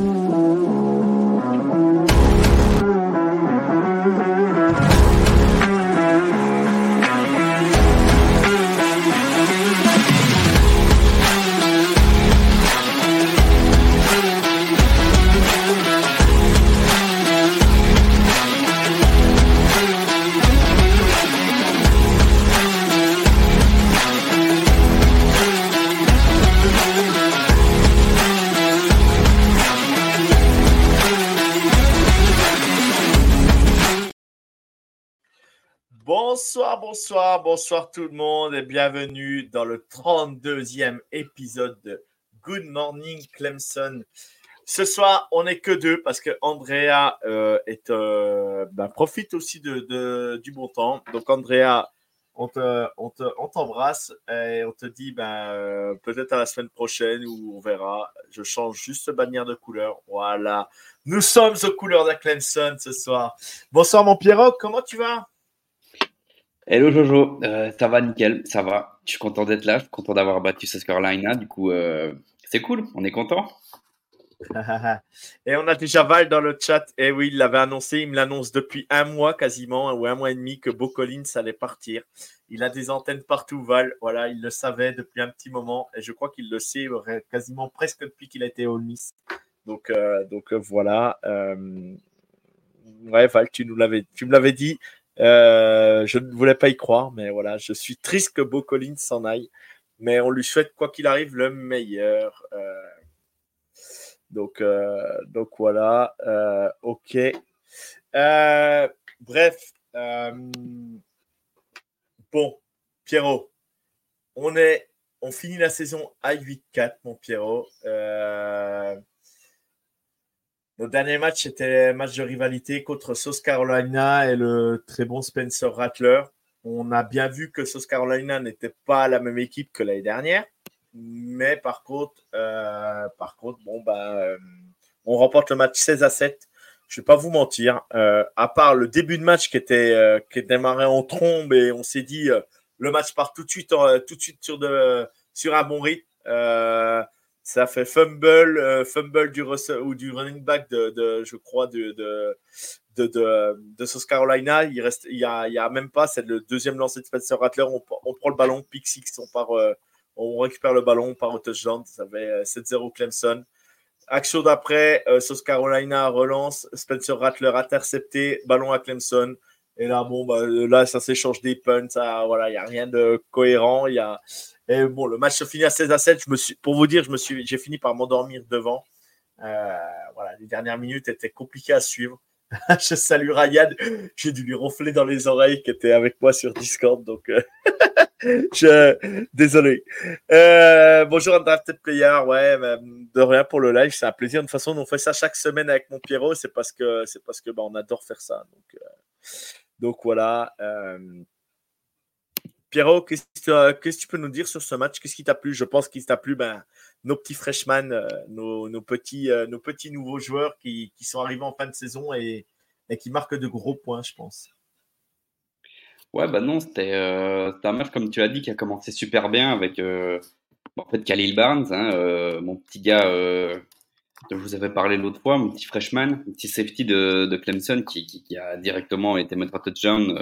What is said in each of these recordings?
うん。Bonsoir, bonsoir, bonsoir tout le monde et bienvenue dans le 32e épisode de Good Morning Clemson. Ce soir, on n'est que deux parce que Andrea euh, euh, ben, profite aussi du bon temps. Donc, Andrea, on t'embrasse on et on te dit ben, euh, peut-être à la semaine prochaine ou on verra. Je change juste bannière de couleur. Voilà. Nous sommes aux couleurs de Clemson ce soir. Bonsoir, mon Pierrot. Comment tu vas? Hello Jojo, euh, ça va nickel, ça va. Je suis content d'être là, je suis content d'avoir battu South Carolina. Du coup, euh, c'est cool, on est content. et on a déjà Val dans le chat. Et oui, il l'avait annoncé, il me l'annonce depuis un mois quasiment, ou un mois et demi, que Beau Collins allait partir. Il a des antennes partout, Val. Voilà, il le savait depuis un petit moment. Et je crois qu'il le sait quasiment presque depuis qu'il a été au Miss. Donc, euh, donc voilà. ouais, Val, tu, nous l'avais, tu me l'avais dit. Euh, je ne voulais pas y croire, mais voilà, je suis triste que Beau Collins s'en aille. Mais on lui souhaite, quoi qu'il arrive, le meilleur. Euh, donc, euh, donc voilà, ok. bref, bon, Pierrot, on est, on finit la saison à 8-4, mon Pierrot. Notre dernier match, c'était match de rivalité contre South Carolina et le très bon Spencer Rattler. On a bien vu que South Carolina n'était pas la même équipe que l'année dernière. Mais par contre, euh, par contre bon, bah, on remporte le match 16 à 7. Je ne vais pas vous mentir. Euh, à part le début de match qui était, qui démarré en trombe et on s'est dit le match part tout de suite, tout de suite sur, de, sur un bon rythme ça fait fumble, euh, fumble du, running back de, je crois, de, South Carolina. Il reste, y a, y a même pas, c'est le deuxième lancer de Spencer Rattler. On, on, prend le ballon, pick six, on part, euh, on récupère le ballon, on part au touchdown. Ça fait 7-0 euh, Clemson. Action d'après, South Carolina relance, Spencer Rattler intercepté, ballon à Clemson. Et là, bon, bah, là, ça s'échange des punts. voilà, il n'y a rien de cohérent. Il y a, et bon, le match se finit à 16 à 7. Je me suis, pour vous dire, je suis, j'ai fini par m'endormir devant. Euh, voilà, les dernières minutes étaient compliquées à suivre. je salue Ryan. J'ai dû lui ronfler dans les oreilles qui était avec moi sur Discord. Donc, euh, désolé. Euh, bonjour Undrafted Player. Ouais, de rien pour le live. C'est un plaisir. De toute façon, on fait ça chaque semaine avec mon Pierrot. C'est parce que, c'est parce que, bah, on adore faire ça. Donc voilà. Pierrot, qu'est-ce que tu peux nous dire sur ce match? Qu'est-ce qui t'a plu? Je pense qu'il t'a plu ben, nos petits freshmen, euh, nos, petits, euh, nos petits nouveaux joueurs qui, sont arrivés en fin de saison et, qui marquent de gros points, je pense. Ouais, bah non, c'était euh, un match, comme tu as dit, qui a commencé super bien avec en fait, Khalil Barnes, hein, mon petit gars dont je vous avais parlé l'autre fois, mon petit freshman, mon petit safety de, Clemson qui, a directement été mettre à touchdown,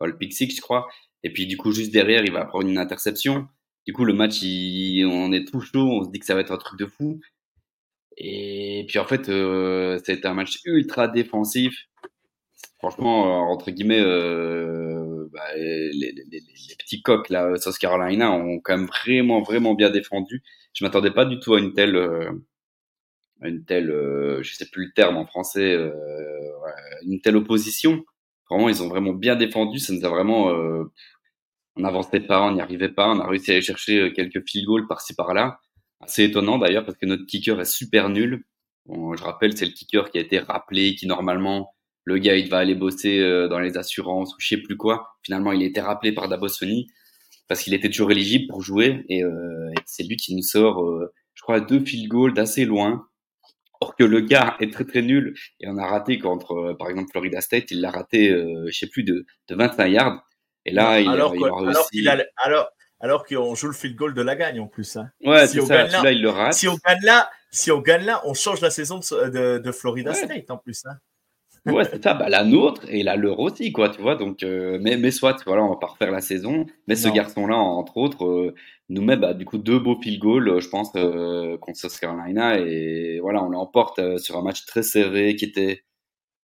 le pick six, je crois. Et puis, du coup, juste derrière, il va prendre une interception. Du coup, le match, il, on est tout chaud. On se dit que ça va être un truc de fou. Et puis, en fait, euh, c'était un match ultra défensif. Franchement, euh, entre guillemets, euh, bah, les, les, les, petits coqs, là, South Carolina, ont quand même vraiment, vraiment bien défendu. Je m'attendais pas du tout à une telle, euh, une telle, euh, je sais plus le terme en français, euh, une telle opposition. Vraiment, ils ont vraiment bien défendu. Ça nous a vraiment, euh, on n'avançait pas, on n'y arrivait pas. On a réussi à aller chercher euh, quelques field goals par-ci par-là. assez étonnant d'ailleurs parce que notre kicker est super nul. je rappelle, c'est le kicker qui a été rappelé, qui normalement, le gars, il va aller bosser euh, dans les assurances ou je sais plus quoi. Finalement, il a été rappelé par Dabosoni parce qu'il était toujours éligible pour jouer et, euh, c'est lui qui nous sort, euh, je crois, deux field goals d'assez loin. Or que le gars est très très nul et on a raté contre, par exemple, Florida State, il l'a raté, je sais plus, de, de 25 yards. Et là, il, alors, il a réussi. alors, alors qu'on joue le field goal de la gagne en plus. Hein. Ouais, si on ça. Gagne là, il le rate. Si on gagne là, si on gagne là, on change la saison de, de, Florida State en plus. Hein. Ouais, c'est ça. Bah, la nôtre et la leur aussi, quoi, tu vois. Donc, euh, mais, mais soit, voilà, on va pas refaire la saison. Mais ce garçon-là, entre autres, euh, nous met bah, du coup deux beaux field goals, euh, je pense, contre South Carolina. Et voilà, on l'emporte sur un match très serré qui était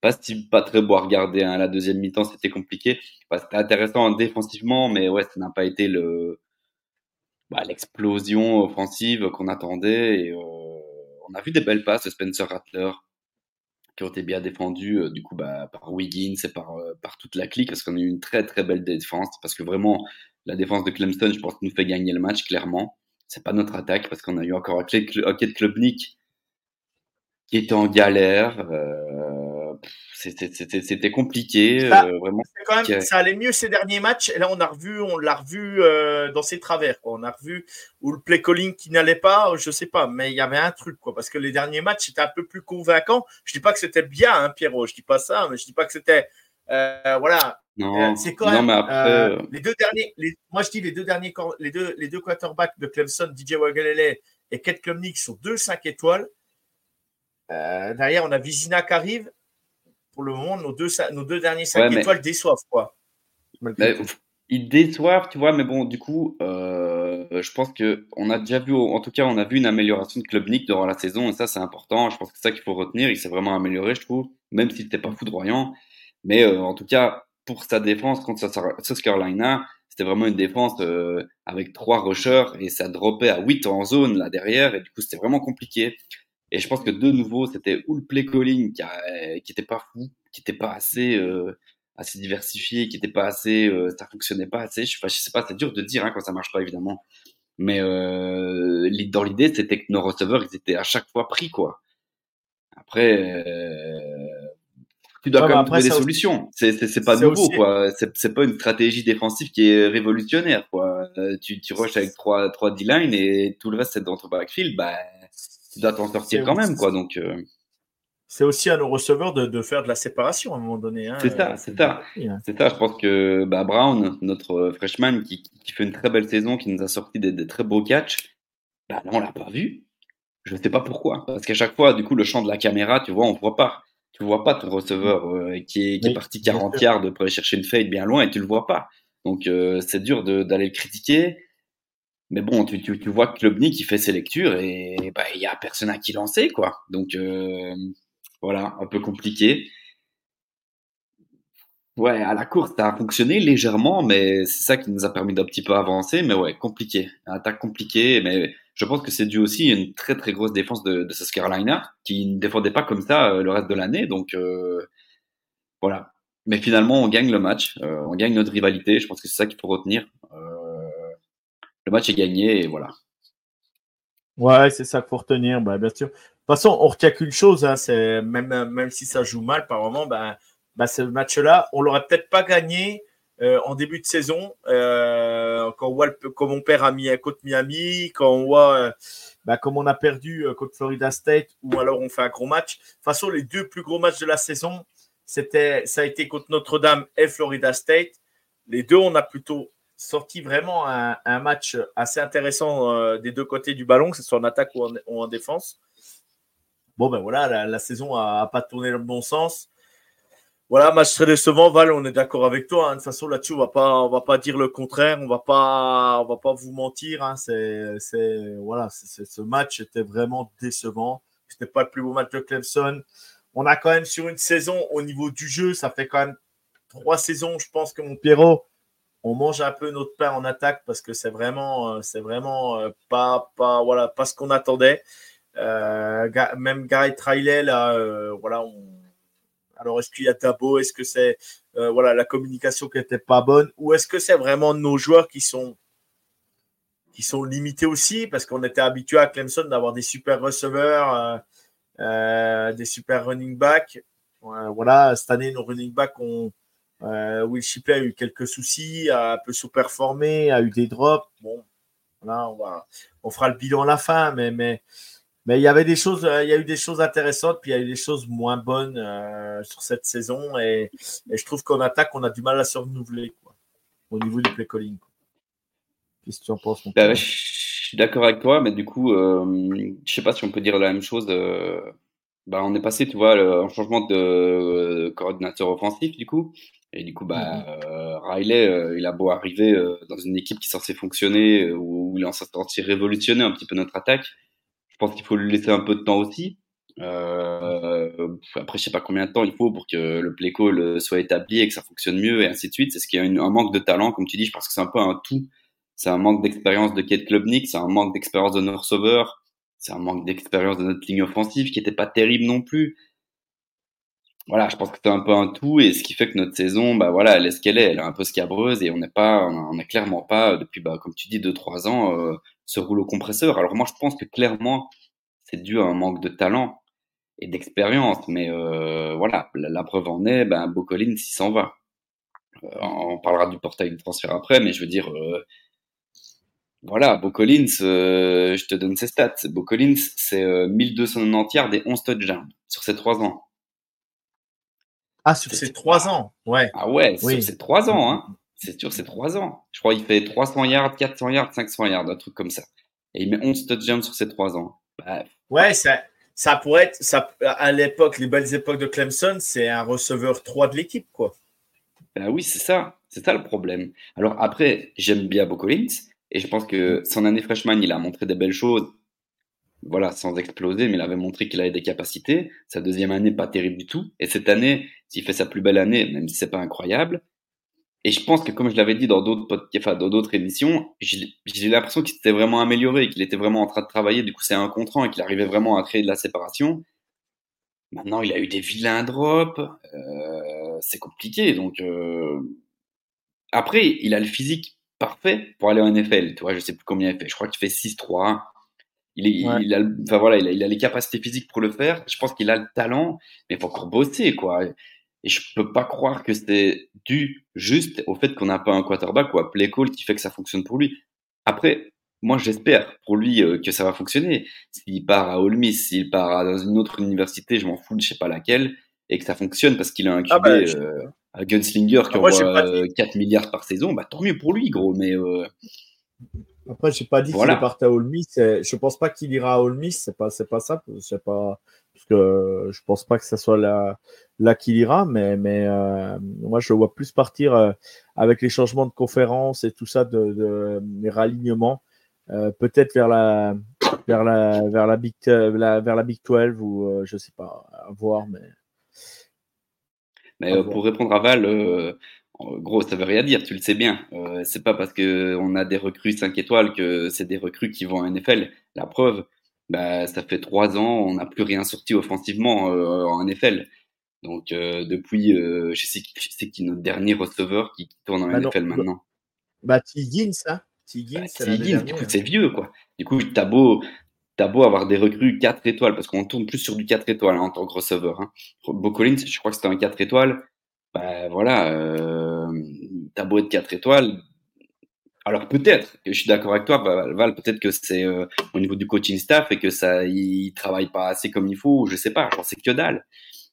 pas, pas très beau à regarder. Hein. La deuxième mi-temps, c'était compliqué. c'était intéressant défensivement, mais ouais, ça n'a pas été le bah, l'explosion offensive qu'on attendait. Et, euh, on a vu des belles passes de Spencer Rattler qui ont été bien défendues euh, du coup bah, par Wiggins et par, euh, par toute la clique parce qu'on a eu une très très belle défense parce que vraiment la défense de Clemson je pense nous fait gagner le match clairement. C'est pas notre attaque parce qu'on a eu encore de Klubnik qui était en galère c'était compliqué. Ça, euh, vraiment. Quand même, ça allait mieux ces derniers matchs. Et là, on a revu, on l'a revu euh, dans ses travers. On a revu où le play calling qui n'allait pas, je sais pas, mais il y avait un truc, quoi. Parce que les derniers matchs étaient un peu plus convaincants. Je dis pas que c'était bien, hein, Pierrot. Je dis pas ça, mais je dis pas que c'était, euh, voilà. Non, c'est quand même les deux derniers. moi, je dis les deux derniers, les deux, les deux quarterbacks de Clemson, DJ Wagalele et Kate Klumnik sont deux 5 étoiles. derrière, on a Vizina qui arrive pour le moment, nos deux, nos deux derniers 5 étoiles déçoivent, quoi. ils déçoivent, tu vois, mais bon, du coup, euh, je pense que on a déjà vu, en tout cas, on a vu une amélioration de Klubnik durant la saison, et ça, c'est important. Je pense que c'est ça qu'il faut retenir. Il s'est vraiment amélioré, je trouve, même s'il n'était pas foudroyant. Mais euh, en tout cas, pour sa défense contre South Carolina, c'était vraiment une défense euh, avec trois rushers et ça dropait à 8 en zone là derrière, et du coup, c'était vraiment compliqué. Et je pense que de nouveau, c'était ou le play calling qui, a, qui était pas fou, qui était pas assez, euh, assez diversifié, qui était pas assez, euh, ça fonctionnait pas assez. Je, enfin, je sais pas, c'est dur de dire hein, quand ça marche pas évidemment. Mais euh, dans l'idée, c'était que nos receveurs, ils étaient à chaque fois pris quoi. Après, euh, tu dois quand même trouver des solutions. C'est pas nouveau quoi. C'est pas une stratégie défensive qui est révolutionnaire quoi. Euh, tu tu rushes avec trois trois D-line et tout le reste c'est dans ton backfield. Bah tu dois t'en sortir quand même, quoi. Donc, euh. c'est aussi à nos receveurs de, faire de la séparation à un moment donné. Hein. C'est ça, c'est ça. Hein. C'est ça. Je pense que bah, Brown, notre euh, freshman, qui, fait une très belle saison, qui nous a sorti des, très beaux catchs, bah là, on l'a pas vu. Je ne sais pas pourquoi. Parce qu'à chaque fois, du coup, le champ de la caméra, tu vois, on voit pas. Tu vois pas ton receveur euh, qui, est, parti 40 yards pour aller chercher une fade bien loin et tu le vois pas. Donc, c'est dur d'aller le critiquer. Mais bon, tu, tu, tu vois Klubnik qui fait ses lectures et bah, il y a personne à qui lancer, quoi. Donc, euh, voilà, un peu compliqué. Ouais, à la course, ça a fonctionné légèrement, mais c'est ça qui nous a permis d'un petit peu avancer. Mais ouais, compliqué. Attaque compliquée, mais je pense que c'est dû aussi à une très très grosse défense de, de South qui ne défendait pas comme ça euh, le reste de l'année. Donc, euh, voilà. Mais finalement, on gagne le match, on gagne notre rivalité. Je pense que c'est ça qu'il faut retenir. Euh, le match est gagné et voilà. Ouais, c'est ça pour retenir, bah, bien sûr. De toute façon, on retient qu'une chose, hein, c'est même, même si ça joue mal par moment, bah, bah, ce match-là, on l'aurait peut-être pas gagné euh, en début de saison, euh, quand on voit comme on perd à, contre Miami, quand on voit euh, bah, comme on a perdu contre Florida State, ou alors on fait un gros match. De toute façon, les deux plus gros matchs de la saison, c'était, ça a été contre Notre-Dame et Florida State. Les deux, on a plutôt sorti vraiment un, match assez intéressant euh, des deux côtés du ballon, que ce soit en attaque ou en, défense. Bon, ben voilà, la, saison n'a pas tourné dans le bon sens. Voilà, match très décevant, Val, on est d'accord avec toi. Hein. De toute façon, là-dessus, on on va pas dire le contraire, on on va pas vous mentir. Hein. C'est, voilà, ce match était vraiment décevant. C'était pas le plus beau match de Clemson. On a quand même sur une saison au niveau du jeu, ça fait quand même trois saisons, je pense que mon Pierrot, on mange un peu notre pain en attaque parce que c'est vraiment, euh, c'est vraiment euh, pas, pas, voilà, pas ce qu'on attendait. Euh, même Gary Trailer, là, voilà, alors est-ce qu'il y a Tabo? Est-ce que c'est voilà la communication qui n'était pas bonne? Ou est-ce que c'est vraiment nos joueurs qui sont qui sont limités aussi? Parce qu'on était habitué à Clemson d'avoir des super receveurs, des super running backs. voilà, cette année, nos running backs ont. Will Shipley a eu quelques soucis, a un peu sous-performé, a eu des drops. Bon, voilà, on, va, on fera le bilan à la fin, mais, mais mais il y avait des choses, euh, il y a eu des choses intéressantes, puis il y a eu des choses moins bonnes euh, sur cette saison. Et, je trouve qu'en attaque, on a du mal à se renouveler quoi, au niveau du play calling. Qu'est-ce que tu en penses bah, Je suis d'accord avec toi, mais du coup, euh, je sais pas si on peut dire la même chose. Euh, bah, on est passé, tu vois, un changement de coordinateur offensif, du coup. Et du coup, bah, mm-hmm. Riley, il a beau arriver dans une équipe qui est censée fonctionner, où il est censé révolutionner un petit peu notre attaque je pense qu'il faut lui laisser un peu de temps aussi. Euh, après, je sais pas combien de temps il faut pour que le play call soit établi et que ça fonctionne mieux et ainsi de suite. C'est ce qu'il y a un manque de talent, comme tu dis. Je pense que c'est un peu un tout. C'est un manque d'expérience de Kate Klubnik, c'est un manque d'expérience de nos receveurs, c'est un manque d'expérience de notre ligne offensive qui était pas terrible non plus. Voilà, je pense que c'est un peu un tout et ce qui fait que notre saison, bah voilà, elle est ce qu'elle est, elle est un peu scabreuse et on n'est pas, on n'a clairement pas depuis, bah comme tu dis, deux trois ans, euh, ce rouleau compresseur. Alors moi, je pense que clairement, c'est dû à un manque de talent et d'expérience. Mais euh, voilà, la, preuve en est, ben, Bocolin, s'il s'en va. Euh, on parlera du portail de transfert après, mais je veux dire, euh, voilà, Bocolins, je te donne ses stats. Bocolins, c'est 1290 yards et 11 touchdowns sur ces trois ans. Ah, sur ces trois ans, ouais. Ah ouais, sur ces trois ans, hein. C'est sûr, c'est trois ans. Je crois qu'il fait 300 yards, 400 yards, 500 yards, un truc comme ça. Et il met 11 touchdowns sur ces trois ans. Bah, ouais, ça, ça pourrait être, ça, à l'époque, les belles époques de Clemson, c'est un receveur 3 de l'équipe, quoi. Ben oui, c'est ça. C'est ça le problème. Alors après, j'aime bien Bo Collins et je pense que son année freshman, il a montré des belles choses. Voilà, sans exploser, mais il avait montré qu'il avait des capacités. Sa deuxième année, pas terrible du tout. Et cette année, s'il fait sa plus belle année, même si c'est pas incroyable, et je pense que, comme je l'avais dit dans d'autres émissions, j'ai l'impression qu'il s'était vraiment amélioré, qu'il était vraiment en train de travailler. Du coup, c'est un contrat et qu'il arrivait vraiment à créer de la séparation. Maintenant, il a eu des vilains drops. Euh, c'est compliqué. Donc, euh... après, il a le physique parfait pour aller en NFL. Tu vois, je sais plus combien il fait. Je crois qu'il fait 6-3. Il, il, a, enfin voilà, il a, il a les capacités physiques pour le faire. Je pense qu'il a le talent, mais il faut encore bosser, quoi. Et je peux pas croire que c'était dû juste au fait qu'on n'a pas un quarterback ou un play call qui fait que ça fonctionne pour lui. Après, moi, j'espère pour lui euh, que ça va fonctionner. S'il part à Ole Miss, s'il part dans une autre université, je m'en fous, je sais pas laquelle, et que ça fonctionne parce qu'il a un QB, ah bah, euh, un gunslinger qui ah, envoie 4 milliards par saison, bah tant mieux pour lui, gros. Mais euh... après, j'ai pas dit qu'il part à Ole Miss. Je pense pas qu'il ira à Ole Miss. C'est pas, c'est pas ça. C'est pas parce que je pense pas que ça soit la là qu'il ira, mais, mais euh, moi je le vois plus partir euh, avec les changements de conférence et tout ça, de, de les ralignements, euh, peut-être vers la vers la vers la Big la, vers la Big 12 ou je sais pas, à voir, mais. Mais pour répondre à Val, gros, ça veut rien dire, tu le sais bien. c'est pas parce que on a des recrues 5 étoiles que c'est des recrues qui vont en NFL. La preuve, bah, ça fait trois ans, on n'a plus rien sorti offensivement en NFL. Donc euh, depuis, euh, je sais, je sais qui est notre dernier receveur qui, tourne en bah NFL maintenant. Bah Tiggins, ça. Tiggins, bah, Tiggins du coup c'est vieux quoi. Du coup t'as beau, as beau avoir des recrues 4 étoiles parce qu'on tourne plus sur du 4 étoiles hein, en tant que receveur. Hein. Bo Collins, je crois que c'était un 4 étoiles. Bah voilà, euh, t'as beau être 4 étoiles. Alors peut-être, je suis d'accord avec toi, Val, peut-être que c'est euh, au niveau du coaching staff et que ça, il travaille pas assez comme il faut, je sais pas, j'en sais que dalle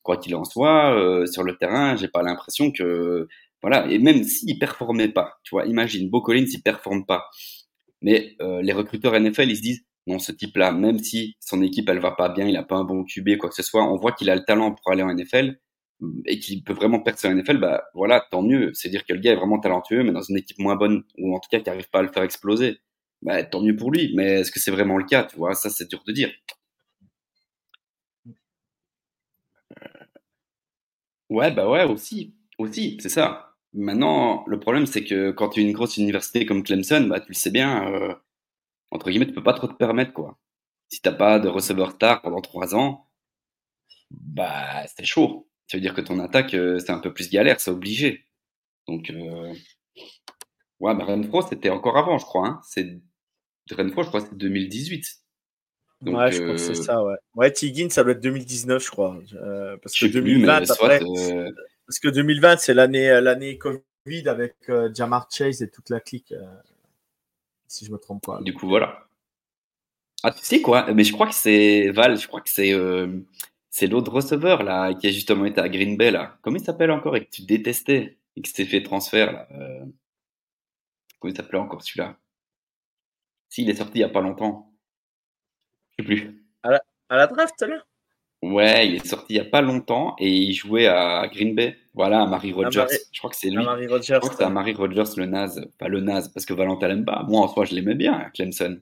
quoi qu'il en soit, euh, sur le terrain, j'ai pas l'impression que voilà. Et même s'il performait pas, tu vois, imagine, Bo Collins, il performe pas, mais euh, les recruteurs NFL, ils se disent non, ce type-là, même si son équipe elle va pas bien, il a pas un bon QB, quoi que ce soit, on voit qu'il a le talent pour aller en NFL et qu'il peut vraiment percer en NFL, bah voilà, tant mieux. C'est dire que le gars est vraiment talentueux, mais dans une équipe moins bonne ou en tout cas qui arrive pas à le faire exploser, bah tant mieux pour lui. Mais est-ce que c'est vraiment le cas Tu vois, ça c'est dur de dire. Ouais, bah ouais, aussi. Aussi, c'est ça. Maintenant, le problème, c'est que quand tu es une grosse université comme Clemson, bah, tu le sais bien, euh, entre guillemets, tu peux pas trop te permettre, quoi. Si t'as pas de receveur star pendant trois ans, bah, c'est chaud. Ça veut dire que ton attaque, euh, c'est un peu plus galère, c'est obligé. Donc, euh... ouais, bah, Renfro, c'était encore avant, je crois. Hein. C'est fois, je crois c'est 2018. Donc, ouais, je crois que c'est ça, ouais. Ouais, Tigin, ça doit être 2019, je crois. parce, que 2020, après, parce que 2020, c'est l'année, l'année Covid avec Jamar Chase et toute la clique. si je me trompe pas. Du coup, voilà. Ah, tu sais quoi? Mais je crois que c'est Val, je crois que c'est c'est l'autre receveur là, qui a justement été à Green Bay là. Comment il s'appelle encore et que tu détestais et qui s'est fait transfert là. Euh... Comment il s'appelait encore celui-là? S'il est sorti il y a pas longtemps. Je sais plus. À la, à la draft là? Ouais, il est sorti il y a pas longtemps et il jouait à Green Bay. Voilà, à Marie Rogers. Je crois que c'est lui. Rogers, je crois que c'est à Marie Rogers le naze. Pas le naze, parce que Valentin l'aime pas. Moi, en soi, je l'aimais bien, Clemson.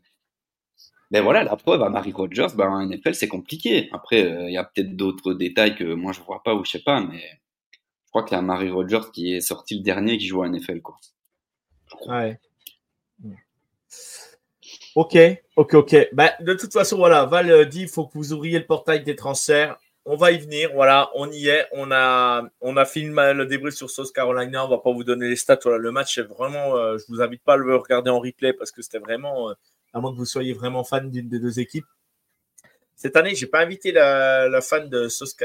Mais voilà, la preuve à Marie Rogers, ben, en NFL, c'est compliqué. Après, euh, il y a peut-être d'autres détails que moi je vois pas ou je sais pas, mais je crois que c'est Marie Rogers qui est sorti le dernier qui joue à NFL, quoi. Ouais. Ok, ok, ok. Ben, de toute façon, voilà, Val euh, dit il faut que vous ouvriez le portail des transferts. On va y venir, voilà, on y est. On a, on a filmé le débrief sur South Carolina. On va pas vous donner les stats. Le match est vraiment. Euh, je vous invite pas à le regarder en replay parce que c'était vraiment à moins que vous soyez vraiment fan d'une des deux équipes. Cette année, j'ai pas invité la, fan de South,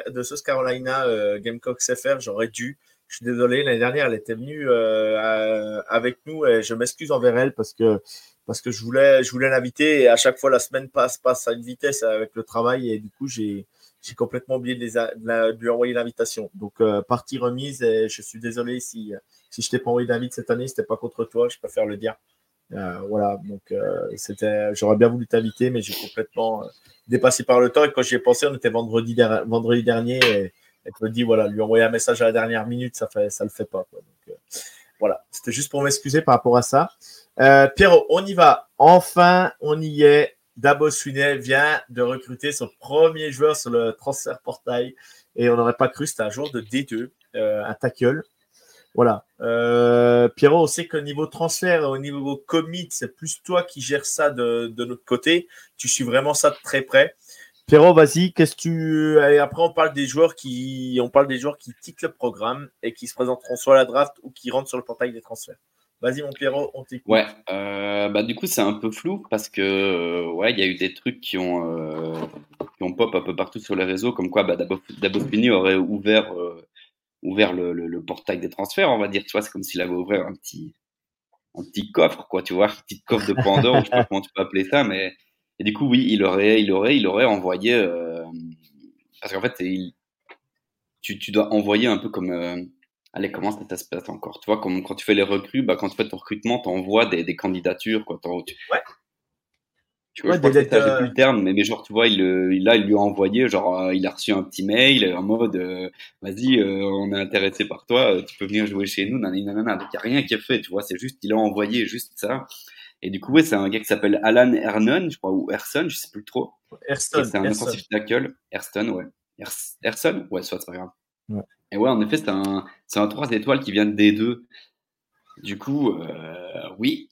Carolina euh, Gamecocks FR, j'aurais dû. Je suis désolé, l'année dernière, elle était venue euh, avec nous et je m'excuse envers elle parce que parce que je voulais je voulais l'inviter et à chaque fois la semaine passe passe à une vitesse avec le travail et du coup j'ai j'ai complètement oublié de, lui envoyer l'invitation. Donc euh, partie remise je suis désolé si si je t'ai pas envoyé d'invite cette année, c'était pas contre toi, je préfère le dire. Euh, voilà, donc euh, c'était, j'aurais bien voulu t'inviter, mais j'ai complètement euh, dépassé par le temps. Et quand j'y ai pensé, on était vendredi, vendredi dernier, et elle me dit voilà, lui envoyer un message à la dernière minute, ça fait, ça le fait pas. Donc voilà, c'était juste pour m'excuser par rapport à ça. Euh, Pierrot, on y va. Enfin, on y est. Dabo Swinney vient de recruter son premier joueur sur le transfert portail. Et on n'aurait pas cru, c'était un joueur de D2, un tackle. Voilà. Euh, Pierrot, on sait qu'au niveau transfert, au niveau commit, c'est plus toi qui gères ça de, notre côté. Tu suis vraiment ça de très près. Pierrot, vas-y, qu'est-ce que tu. après, on parle des joueurs qui. On parle des joueurs qui quittent le programme et qui se présenteront soit à la draft ou qui rentrent sur le portail des transferts. Vas-y, mon Pierrot, on t'écoute. Ouais, euh, bah, du coup, c'est un peu flou parce que, euh, ouais, il y a eu des trucs qui ont, qui ont pop un peu partout sur les réseaux, comme quoi bah, Dabo, aurait ouvert ouvert le, le, portail des transferts, on va dire. Tu vois, c'est comme s'il avait ouvert un petit, un petit coffre, quoi, tu vois, un petit coffre de Pandore, je sais pas comment tu peux appeler ça, mais et du coup, oui, il aurait, il aurait, il aurait envoyé, euh, parce qu'en fait, il, tu, tu dois envoyer un peu comme, euh, allez, comment ça se passe encore Tu vois, comme quand tu fais les recrues, bah, quand tu fais ton recrutement, tu envoies des, des candidatures, quoi. Ouais. Tu vois, ouais, je plus le terme, mais, mais genre, tu vois, il, il, là, il lui a envoyé, genre, euh, il a reçu un petit mail en mode, euh, vas-y, euh, on est intéressé par toi, tu peux venir jouer chez nous, nanana. Donc, il n'y a rien qui est fait, tu vois, c'est juste, il a envoyé juste ça. Et du coup, ouais, c'est un gars qui s'appelle Alan Ernon, je crois, ou Erson, je sais plus trop. Erston. C'est un offensive tackle. Erston, ouais. Erson Ouais, soit, c'est pas grave. Ouais. Et ouais, en effet, c'est un, c'est un 3 étoiles qui vient de D2. Du coup, oui,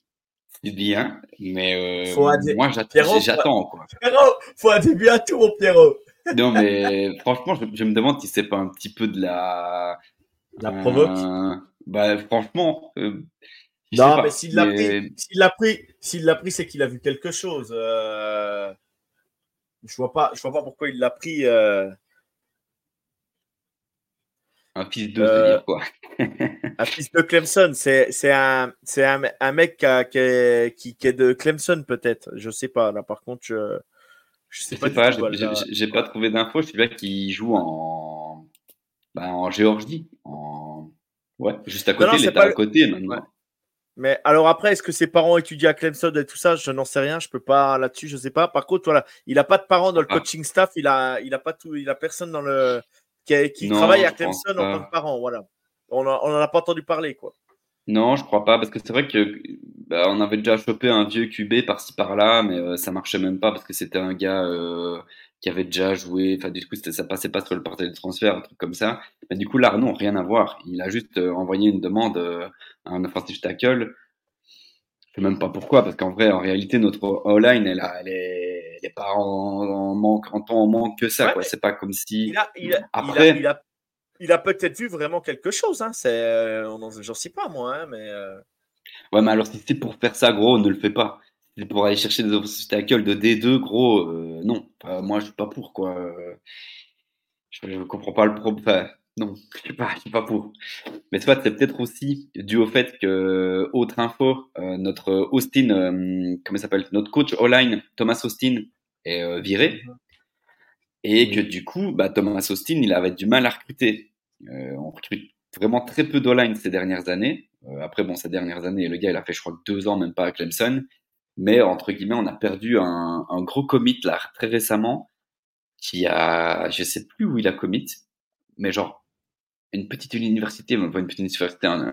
bien, mais euh, moi j'attends. Quoi. Pierrot, faut un début à tout, mon Pierrot. non, mais franchement, je, me demande si c'est pas un petit peu de la. La provoque euh, Bah, franchement. Euh, non, mais s'il l'a pris, s'il l'a pris, s'il l'a pris, c'est qu'il a vu quelque chose. Je vois pas, je vois pas pourquoi il l'a pris. Un fils de, euh, quoi. un fils de Clemson, c'est un, un, un mec qui, qui, qui, est de Clemson peut-être. Je sais pas. Là, par contre, je, je sais pas. pas J'ai pas trouvé d'infos. Je sais pas qu'il joue en, bah, en Géorgie. En... Ouais, juste à côté. il est, à côté maintenant. Mais alors après, est-ce que ses parents étudient à Clemson et tout ça? Je n'en sais rien. Je peux pas là-dessus. Je sais pas. Par contre, voilà, il a pas de parents dans le ah. coaching staff. Il a, il a pas tout. Il a personne dans le qui, travaille à Clemson en tant que parent. Voilà. On n'en a pas entendu parler, quoi. Non, je crois pas, parce que c'est vrai que bah, on avait déjà chopé un vieux QB par-ci par-là, mais euh, ça marchait même pas parce que c'était un gars euh, qui avait déjà joué. Enfin, du coup, ça passait pas sur le portail de transfert, un truc comme ça. Mais du coup, là, non, rien à voir. Il a juste euh, envoyé une demande à un offensive tackle. Je sais même pas pourquoi, parce qu'en vrai, en réalité, notre O-line, elle, elle, est, elle est pas en, manque, en temps en manque que ça. quoi. C'est pas comme si. Il a, il Après. Il a, il a, peut-être vu vraiment quelque chose. Hein. C'est, j'en sais pas moi, hein, mais. Ouais, mais alors si c'est pour faire ça, gros, ne le fais pas. pour aller chercher des obstacles de D2, gros, euh, non. moi, je suis pas pour, quoi. Je, ne comprends pas le problème. Non, je suis pas, suis pas pour. Mais soit c'est peut-être aussi dû au fait que, autre info, euh, notre Austin, euh, comment s'appelle, notre coach online, Thomas Austin, est viré. Et que du coup, bah, Thomas Austin, il avait du mal à recruter. on recrute vraiment très peu d'online ces dernières années. après, bon, ces dernières années, le gars, il a fait, je crois, deux ans, même pas à Clemson. Mais entre guillemets, on a perdu un, un gros commit là très récemment qui a, je sais plus où il a commit, mais genre une petite université, une petite université, un,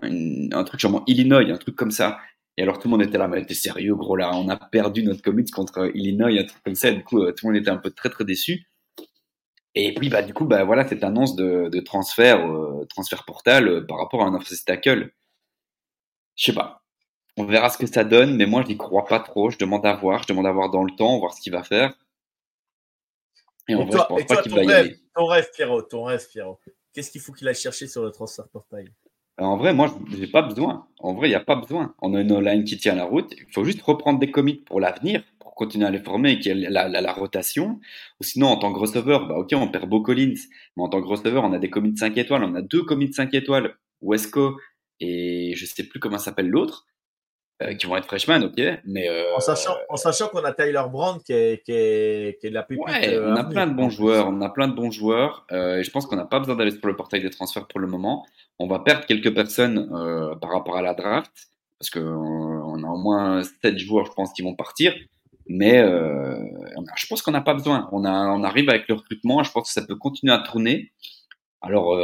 un, truc genre Illinois, un truc comme ça. Et alors tout le monde était là, mais t'es sérieux gros là, on a perdu notre commit contre Illinois, un truc comme ça. du coup, euh, tout le monde était un peu très très déçu. Et puis bah du coup bah voilà cette annonce de, de transfert, euh, transfert portal euh, par rapport à un offensive tackle. Je sais pas, on verra ce que ça donne, mais moi, je n'y crois pas trop. Je demande à voir, je demande à voir dans le temps, voir ce qu'il va faire. Et en vrai, je pense pas qu'il va y aller. Ton rêve, Pierrot, ton rêve, Pierrot. Qu'est-ce qu'il faut qu'il aille chercher sur le transfert portail? En vrai, moi, je n'ai pas besoin. En vrai, il n'y a pas besoin. On a une online qui tient la route. Il faut juste reprendre des commits pour l'avenir, pour continuer à les former et qu'il y ait la, la, rotation. Ou sinon, en tant que receveur, bah, ok, on perd Beau Collins. Mais en tant que receveur, on a des commits 5 étoiles. On a deux commits 5 étoiles, Wesco et je sais plus comment s'appelle l'autre. Euh, qui vont être freshmen, ok, mais euh, en sachant, en sachant qu'on a Tyler Brand qui est, qui est, qui est de la pépite. Ouais, euh, on a plein de bons joueurs, on a plein de bons joueurs, et je pense qu'on n'a pas besoin d'aller sur le portail des transferts pour le moment. On va perdre quelques personnes par rapport à la draft, parce qu'on on a au moins 7 joueurs, je pense, qui vont partir. Mais je pense qu'on n'a pas besoin. On, a, on arrive avec le recrutement. Je pense que ça peut continuer à tourner. Alors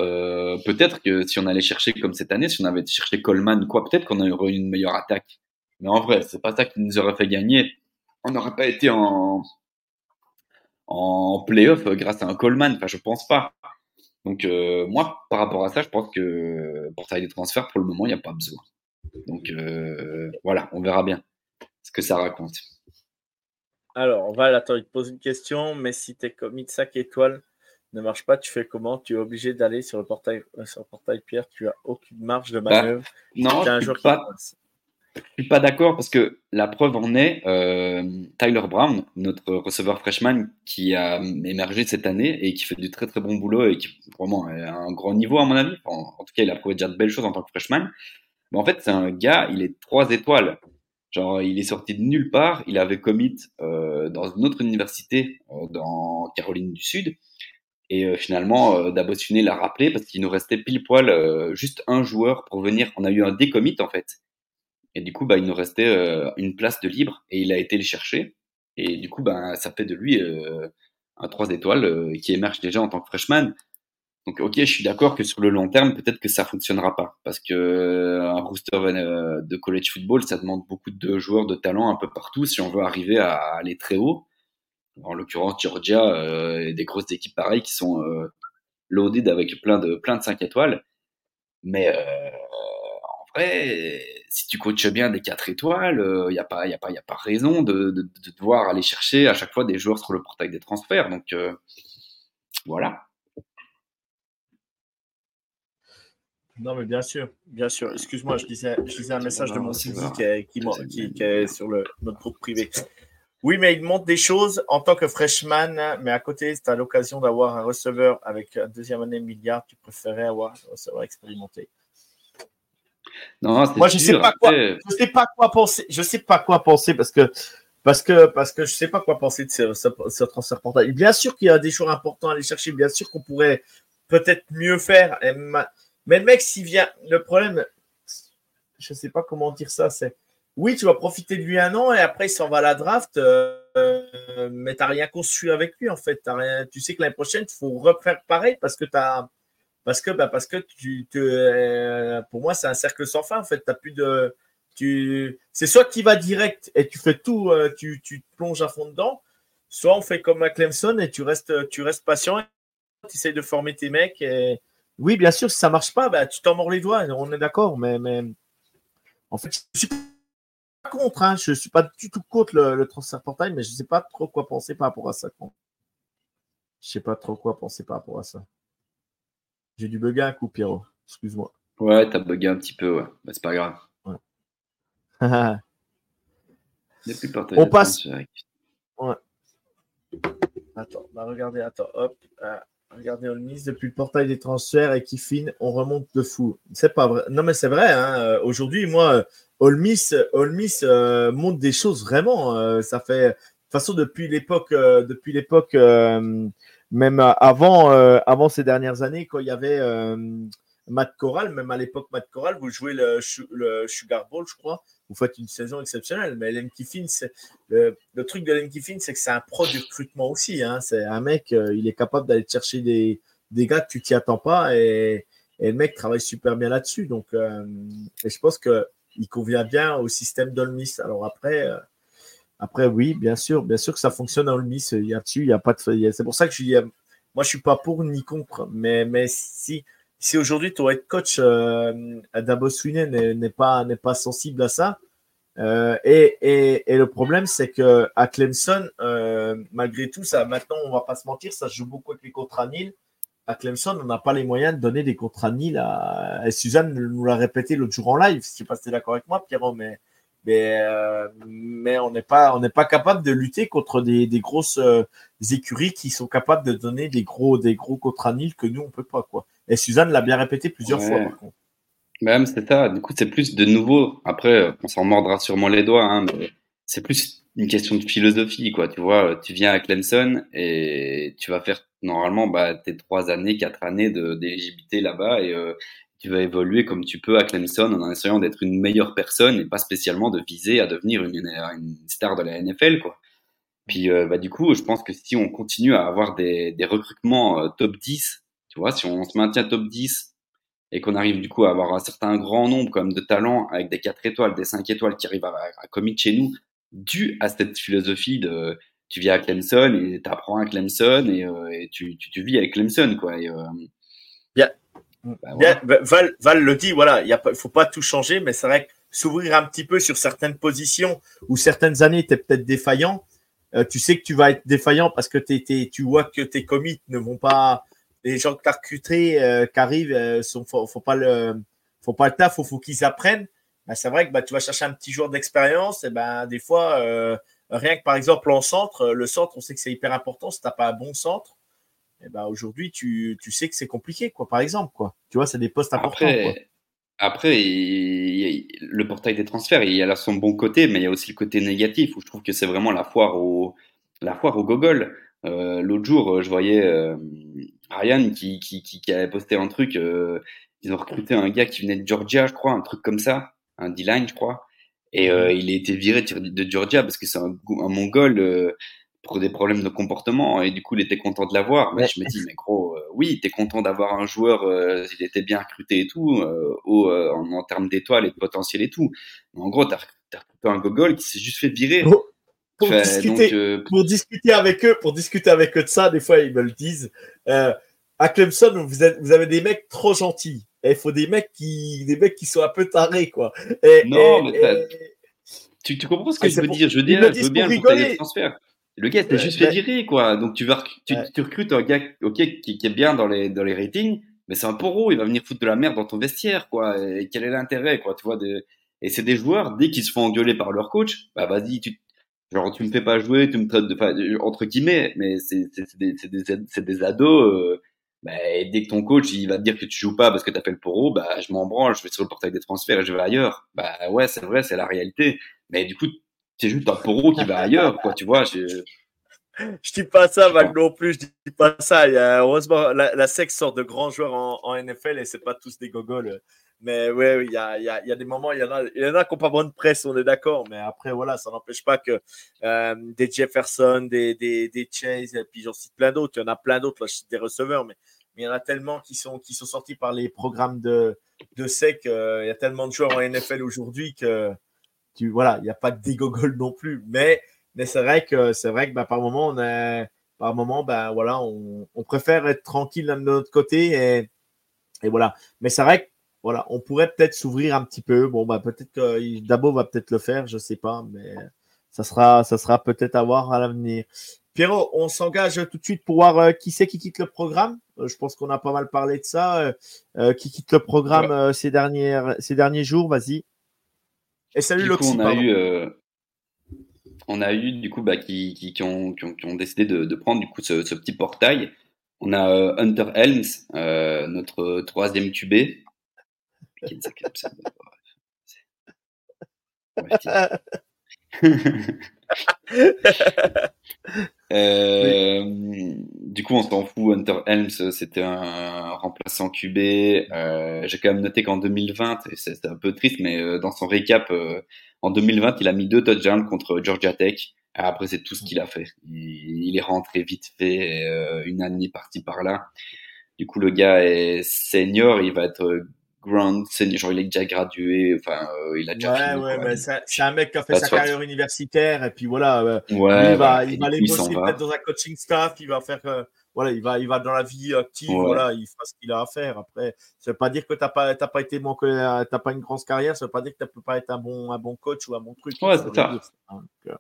peut-être que si on allait chercher comme cette année, si on avait cherché Coleman, quoi, peut-être qu'on aurait eu une meilleure attaque. Mais en vrai, c'est pas ça qui nous aurait fait gagner. On n'aurait pas été en, en playoff grâce à un Coleman. Enfin, je pense pas. Donc, euh, moi, par rapport à ça, je pense que pour ça des transferts, pour le moment, il n'y a pas besoin. Donc, euh, voilà, on verra bien ce que ça raconte. Alors, on va attendre, il te pose une question. Mais si tu es commis de 5 étoiles ne marche pas, tu fais comment? Tu es obligé d'aller sur le portail, euh, sur le portail Pierre, tu as aucune marge de bah, manœuvre. non, je ne pas, suis pas d'accord parce que la preuve en est euh, Tyler Brown, notre receveur freshman qui a émergé cette année et qui fait du très très bon boulot et qui vraiment a un grand niveau à mon avis. En, tout cas, il a prouvé déjà de belles choses en tant que freshman. Mais en fait, c'est un gars, il est trois étoiles. Genre, il est sorti de nulle part. Il avait commit euh, dans une autre université euh, dans Caroline du Sud. Et euh, finalement, euh, Dabo l'a rappelé parce qu'il nous restait pile poil juste un joueur pour venir. On a eu un décommit en fait. Et du coup, bah, il nous restait euh, une place de libre et il a été le chercher. Et du coup, bah, ça fait de lui euh, un 3 étoiles euh, qui émerge déjà en tant que freshman. Donc, ok, je suis d'accord que sur le long terme, peut-être que ça fonctionnera pas. Parce que un rooster de college football, ça demande beaucoup de joueurs de talent un peu partout si on veut arriver à aller très haut. En l'occurrence, Georgia et des grosses équipes pareilles qui sont loaded avec plein de, plein de 5 étoiles. Mais vrai, si tu coaches bien des 4 étoiles, il euh, n'y a, pas, y a, pas, y a pas raison de, de, de, devoir aller chercher à chaque fois des joueurs sur le portail des transferts. Donc euh, voilà. Non, mais bien sûr, bien sûr. Excuse-moi, je disais, je disais un message de mon qui, qui, qui, est sur le, notre groupe privé. Oui, mais il montre des choses en tant que freshman, mais à côté, tu as l'occasion d'avoir un receveur avec un deuxième année milliard. Tu préférais avoir un receveur expérimenté. Non, Moi, je sais pas quoi, je sais pas quoi penser. Je sais pas quoi penser parce que parce que parce que je sais pas quoi penser de ce, ce, transfert portail. Bien sûr qu'il y a des choses importantes à aller chercher. Bien sûr qu'on pourrait peut-être mieux faire. Mais le mec, s'il vient, le problème, je sais pas comment dire ça. C'est oui, tu vas profiter de lui un an et après il s'en va à la draft, euh, mais tu n'as rien conçu avec lui en fait. rien, tu sais que l'année prochaine, il faut refaire pareil parce que tu as parce que, bah, parce tu, euh, pour moi, c'est un cercle sans fin. En fait, plus de, c'est soit tu vas direct et tu fais tout, euh, tu, te plonges à fond dedans, soit on fait comme à Clemson et tu restes, tu restes patient, tu essayes de former tes mecs. Oui, bien sûr, si ça marche pas, bah, tu t'en mords les doigts, on est d'accord, mais, mais en fait, je suis pas contre, hein, je suis pas du tout contre le, transfert portail, mais je sais pas trop quoi penser par rapport à ça. Je sais pas trop quoi penser par rapport à ça. J'ai dû bugger un coup, Pierrot. Excuse-moi. Ouais, t'as bugué un petit peu, ouais. Mais c'est pas grave. On passe. Ouais. Attends, bah regardez, attends, hop. Euh, regardez Olmis, depuis le portail des transferts et Kiffin, on remonte de fou. C'est pas vrai. Non, mais c'est vrai. Hein, euh, Aujourd'hui, moi, Olmis, Olmis euh, montre des choses vraiment. ça fait. De toute façon, depuis l'époque, depuis l'époque, même avant, avant ces dernières années, quand il y avait Matt Corral, même à l'époque, Matt Corral, vous jouez le, Sugar Bowl, je crois vous faites une saison exceptionnelle. Mais Len Kiffin, le, le, truc de Len Kiffin, c'est que c'est un pro du recrutement aussi. Hein. C'est un mec, euh, il est capable d'aller chercher des, des gars que tu t'y attends pas et, le mec travaille super bien là-dessus. Donc, euh, je pense qu'il convient bien au système d'Olmis. Alors après, euh, après, oui, bien sûr, bien sûr que ça fonctionne à Olmis. Il y a dessus, il y a pas de. C'est pour ça que je dis, moi, je suis pas pour ni contre. Mais, mais si si aujourd'hui ton head coach euh, Dabo n'est pas, pas sensible à ça, euh, et, et, et, le problème, c'est que à Clemson, euh, malgré tout, ça, maintenant, on va pas se mentir, ça joue beaucoup avec les contrats nils. À Clemson, on n'a pas les moyens de donner des contrats nils à. Suzanne nous l'a répété l'autre jour en live. Si tu pas d'accord avec moi, Pierrot, mais mais, euh, mais on n'est pas on n'est pas capable de lutter contre des, des grosses euh, écuries qui sont capables de donner des gros des gros nils que nous on peut pas quoi. Et Suzanne l'a bien répété plusieurs fois, par contre. Même c'est ça. Du coup, c'est plus de nouveau. Après, on s'en mordra sûrement les doigts, hein, mais c'est plus une question de philosophie, quoi. Tu vois, tu viens à Clemson et tu vas faire normalement bah, tes trois années, quatre années d'éligibilité là-bas et euh, tu vas évoluer comme tu peux à Clemson en essayant d'être une meilleure personne et pas spécialement de viser à devenir une, star de la NFL, quoi. Puis, euh, bah, du coup, je pense que si on continue à avoir des, des recrutements euh, top 10 tu vois, si on se maintient top 10 et qu'on arrive du coup à avoir un certain grand nombre comme de talents avec des 4 étoiles, des 5 étoiles qui arrivent à, à commit chez nous, dû à cette philosophie de tu vis à Clemson et tu apprends à Clemson et, euh, et tu, tu, vis avec Clemson. Quoi, euh. Bah, voilà. Val, Val, le dit, voilà, il ne faut pas tout changer, mais c'est vrai que s'ouvrir un petit peu sur certaines positions où certaines années, tu es peut-être défaillant. Euh, tu sais que tu vas être défaillant parce que tu vois que tes commits ne vont pas les gens que tu as recrutés euh, qui arrivent, euh, sont, faut, faut, pas le, faut pas le taf, faut, faut qu'ils apprennent. Ben, c'est vrai que bah, tu vas chercher un petit joueur d'expérience, et ben des fois, euh, rien que par exemple en centre, le centre, on sait que c'est hyper important. Si tu n'as pas un bon centre, et ben aujourd'hui, tu, tu sais que c'est compliqué, quoi, par exemple. Quoi. Tu vois, c'est des postes importants. Après, quoi. après il, le portail des transferts, il y a son bon côté, mais il y a aussi le côté négatif où je trouve que c'est vraiment la foire au, la foire au gogol. Euh, L'autre jour, je voyais euh, Ryan qui, qui, qui, qui, avait posté un truc. Euh, ils ont recruté un gars qui venait de Georgia, je crois, un truc comme ça, un D-line, je crois. Et euh, il a été viré de Georgia parce que c'est un, un mongol euh, pour des problèmes de comportement. Et du coup, il était content de l'avoir. Mais je me dis, mais gros, euh, oui, t'es content d'avoir un joueur, euh, il était bien recruté et tout, euh, au, en, en, termes d'étoiles et de potentiel et tout. Mais en gros, t'as recruté un gogol qui s'est juste fait virer. Pour, discuter, donc, euh... pour discuter avec eux, pour discuter avec eux de ça, des fois ils me le disent. Euh, à Clemson, vous, êtes, vous avez des mecs trop gentils. Il faut des mecs qui, des mecs qui sont un peu tarés, quoi. Et, non, et, mais et... Tu, tu, comprends ce que ah, je veux dire? Je veux dire, je veux bien le transferts. Le gars ouais, juste fait virer, quoi. Donc tu vas, tu, ouais. tu, recrutes un gars, ok, qui, qui, est bien dans les, dans les ratings, mais c'est un poro, il va venir foutre de la merde dans ton vestiaire, quoi. Et quel est l'intérêt, quoi, tu vois de... Et c'est des joueurs, dès qu'ils se font engueuler par leur coach, bah vas-y, tu, genre tu me fais pas jouer, tu me traites de, enfin, entre guillemets, mais c'est des, des, des ados. Euh, bah, dès que ton coach il va te dire que tu joues pas parce que t'as fait le poro, bah je m'en branle, je vais sur le portail des transferts et je vais ailleurs. Bah ouais, c'est vrai, c'est la réalité. Mais du coup, c'est juste un poro qui va ailleurs, quoi, tu vois. Je, je dis pas ça, Val non plus. Je dis pas ça. Il y a, heureusement, la, la sexe sort de grands joueurs en, en NFL et c'est pas tous des gogoles. Mais ouais, il y a, y, a, y a, des moments, il y en a, il y en a qui n'ont pas bonne presse, on est d'accord. Mais après, voilà, ça n'empêche pas que euh, des Jefferson, des, des, des Chase, et puis j'en cite plein d'autres. Il y en a plein d'autres, là, je cite des receveurs, mais, mais il y en a tellement qui sont, qui sont sortis par les programmes de, de SEC. Euh, il y a tellement de joueurs en NFL aujourd'hui que, voilà, il n'y a pas que des gogoles non plus. Mais, mais c'est vrai que, c'est vrai que bah, par moment, on a, par moment, ben voilà, on, on préfère être tranquille de notre côté et, et voilà. Mais c'est vrai que voilà, on pourrait peut-être s'ouvrir un petit peu. Bon, bah, peut-être que Dabo va peut-être le faire, je sais pas, mais ça sera, ça sera peut-être à voir à l'avenir. Pierrot, on s'engage tout de suite pour voir euh, qui c'est qui quitte le programme. Euh, je pense qu'on a pas mal parlé de ça. Euh, qui quitte le programme ouais. ces, dernières, ces derniers jours, vas-y. Et salut Loxy, on a eu, on a eu du coup bah, qui, qui, qui, ont, qui, ont, qui, ont, décidé de, de prendre du coup ce, ce, petit portail. On a euh, Hunter Helms, euh, notre troisième QB. euh, du coup, on s'en fout. Hunter Helms, c'était un remplaçant QB. Euh, J'ai quand même noté qu'en 2020, c'est un peu triste, mais euh, dans son récap, euh, en 2020, il a mis deux touchdowns contre Georgia Tech. Après, c'est tout ce qu'il a fait. Il, est rentré vite fait, euh, une année partie par là. Du coup, le gars est senior, il va être grand senior, genre il est déjà gradué, enfin, euh, il a déjà ouais, fini. Ouais, mais c'est un mec qui a fait sa carrière universitaire, et puis voilà. euh, Ouais, lui, il va, il et va aller il bosser va. dans un coaching staff, il va faire, euh, voilà, il va, il va dans la vie active, Ouais. voilà, il fera ce qu'il a à faire. Après, ça veut pas dire que t'as pas, t'as pas été bon, que euh, t'as pas une grande carrière, ça veut pas dire que tu peux pas être un bon, un bon coach ou un bon truc. Ouais, c'est ça. hein, donc, euh,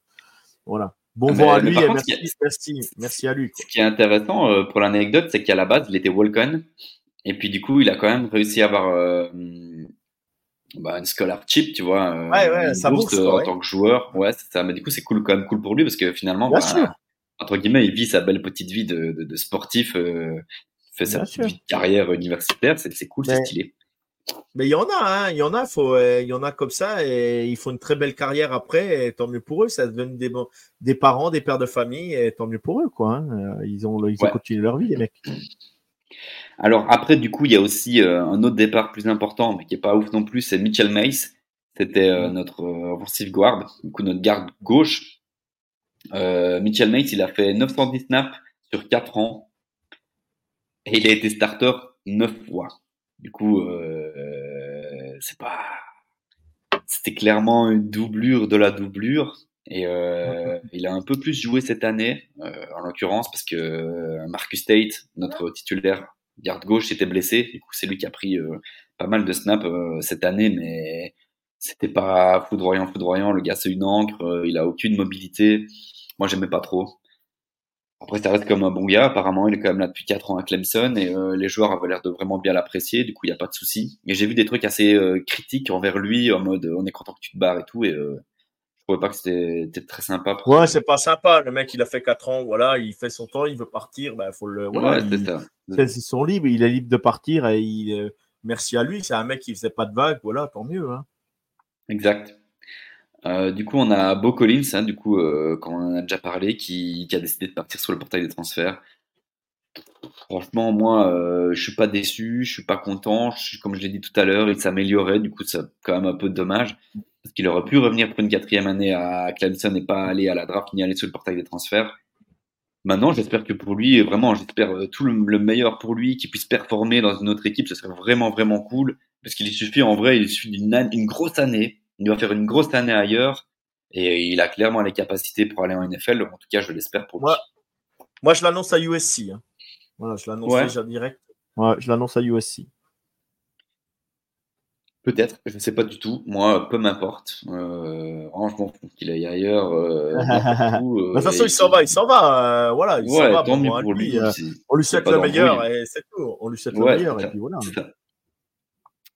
voilà. Bon vent à lui, et contre, merci, il merci, merci à lui. quoi. Ce qui est intéressant pour l'anecdote, c'est qu'à la base, il était walk-on. Et puis, du coup, il a quand même réussi à avoir euh, bah, une scholarship, tu vois. euh, Ouais, ouais, une sa bourse, bourse, euh, en ouais. tant que joueur. Ouais, c'est ça. Mais du coup, c'est cool, quand même cool pour lui parce que finalement, bah, entre guillemets, il vit sa belle petite vie de, de, de sportif, euh, fait sa petite sûr. vie de carrière universitaire. C'est cool, c'est stylé. Mais il y en a, hein, il y en a, faut, euh, il y en a comme ça et ils font une très belle carrière après. Et tant mieux pour eux, ça devient des, parents, des pères de famille et tant mieux pour eux, quoi. hein. Ils ont, ils ont continué leur vie, les mecs. Alors après, du coup, il y a aussi euh, un autre départ plus important, mais qui est pas ouf non plus, c'est Mitchell Mace. C'était euh, notre euh, offensive guard, du coup notre garde gauche. Euh, Mitchell Mace, il a fait 910 snaps sur 4 ans et il a été starter 9 fois. Du coup, c'est pas, c'était clairement une doublure de la doublure. Et euh, il a un peu plus joué cette année, euh, en l'occurrence, parce que Marcus Tate, notre titulaire garde gauche, était blessé. Du coup, c'est lui qui a pris euh, pas mal de snaps euh, cette année, mais c'était pas foudroyant, foudroyant. Le gars, c'est une encre, euh, il a aucune mobilité. Moi, j'aimais pas trop. Après, ça reste comme un bon gars. Apparemment, il est quand même là depuis 4 ans à Clemson et les joueurs avaient l'air de vraiment bien l'apprécier. Du coup, il n'y a pas de souci. Et j'ai vu des trucs assez critiques envers lui, en mode on est content que tu te barres et tout. Et trouvais pas que c'était très sympa. Pour Ouais, c'est pas sympa. Le mec, il a fait 4 ans, voilà, il fait son temps, il veut partir, ben, faut le, voilà, ouais, c'est il- ça. ils sont libres, il est libre de partir et il, euh, merci à lui. C'est un mec qui faisait pas de vagues, voilà, tant mieux, hein. Exact. Euh, du coup, on a Bo Collins, hein, du coup, euh, quand on en a déjà parlé, qui, qui a décidé de partir sur le portail des transferts. Franchement, moi, euh, je suis pas déçu, je suis pas content. Je suis- comme je l'ai dit tout à l'heure, il s'améliorait. Du coup, c'est quand même un peu dommage parce qu'il aurait pu revenir pour une quatrième année à Clemson et pas aller à la draft ni aller sur le portail des transferts. Maintenant, j'espère que pour lui, vraiment, j'espère euh, tout le, le meilleur pour lui, qu'il puisse performer dans une autre équipe. Ce serait vraiment, vraiment cool. Parce qu'il suffit, en vrai, il suffit d'une une grosse année. Il doit faire une grosse année ailleurs. Et il a clairement les capacités pour aller en NFL. En tout cas, je l'espère pour lui. Moi, moi, je l'annonce à USC. hein. Voilà, je l'annonce Ouais. déjà direct. Ouais, je l'annonce à USC. Peut-être, je ne sais pas du tout. Moi, peu m'importe. Euh, franchement, qu'il aille ailleurs. Euh, euh, De toute façon, et il s'en va, il s'en va. euh, voilà, il s'en Ouais, va. tant bon, mieux bon, pour lui. c'est- on lui souhaite le meilleur et c'est tout. On lui souhaite Ouais, le meilleur et puis voilà.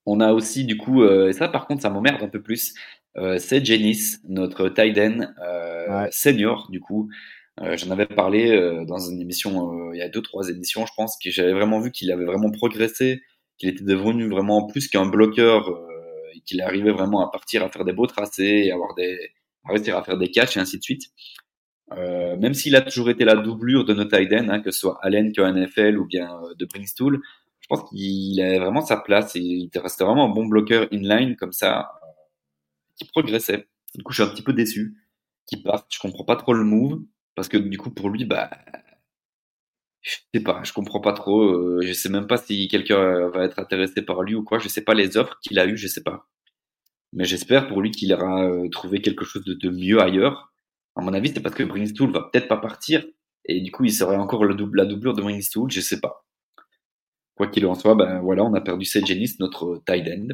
On a aussi, du coup, et ça, par contre, ça m'emmerde un peu plus. C'est Janice, notre Ouais. senior, du coup. Euh, J'en avais parlé euh, dans une émission, euh, il y a deux, trois émissions, je pense, que j'avais vraiment vu qu'il avait vraiment progressé, qu'il était devenu vraiment plus qu'un bloqueur, euh, et qu'il arrivait vraiment à partir à faire des beaux tracés, et avoir des, à réussir à faire des catchs et ainsi de suite. Euh, même s'il a toujours été la doublure de ends, hein, que ce soit Allen que NFL ou bien euh, de Bringstool, je pense qu'il a vraiment sa place et il reste vraiment un bon bloqueur inline comme ça, euh, qui progressait. Du coup, je suis un petit peu déçu qu'il parte. Je comprends pas trop le move parce que du coup, pour lui, bah, je sais pas, je comprends pas trop. euh, je sais même pas si quelqu'un va être intéressé par lui ou quoi. Je sais pas les offres qu'il a eues, je sais pas. Mais j'espère pour lui qu'il aura euh, trouvé quelque chose de, mieux ailleurs. À mon avis, c'est parce que Bringstool va peut-être pas partir et du coup, il serait encore le double, la doublure de Bringstool, je sais pas. Quoi qu'il en soit, ben voilà, on a perdu Seth Jennings, notre tight end.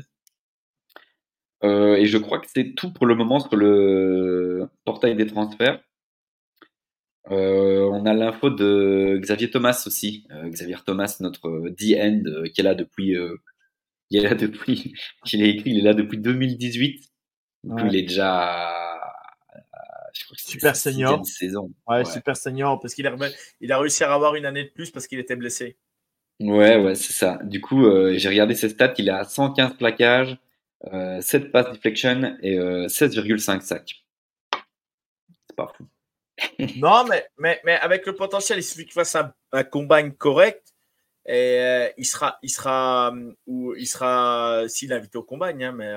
Euh, et je crois que c'est tout pour le moment sur le portail des transferts. Euh, on a l'info de Xavier Thomas aussi. Euh, Xavier Thomas, notre D-end, euh, qui est là depuis, euh, il est là depuis, il est écrit, il est là depuis 2018. Du coup, Ouais. il est déjà, super senior. Saison. Ouais, super senior parce qu'il a, il a réussi à avoir une année de plus parce qu'il était blessé. Ouais, ouais, c'est ça. Du coup, euh, j'ai regardé ses stats. Il a 115 plaquages, euh, 7 pass deflection et 16,5 euh, sacs. C'est pas fou. non, mais, mais, mais avec le potentiel, il suffit qu'il fasse un, un combine correct et euh, il sera, il sera, ou il sera, s'il est invité au combine, hein, mais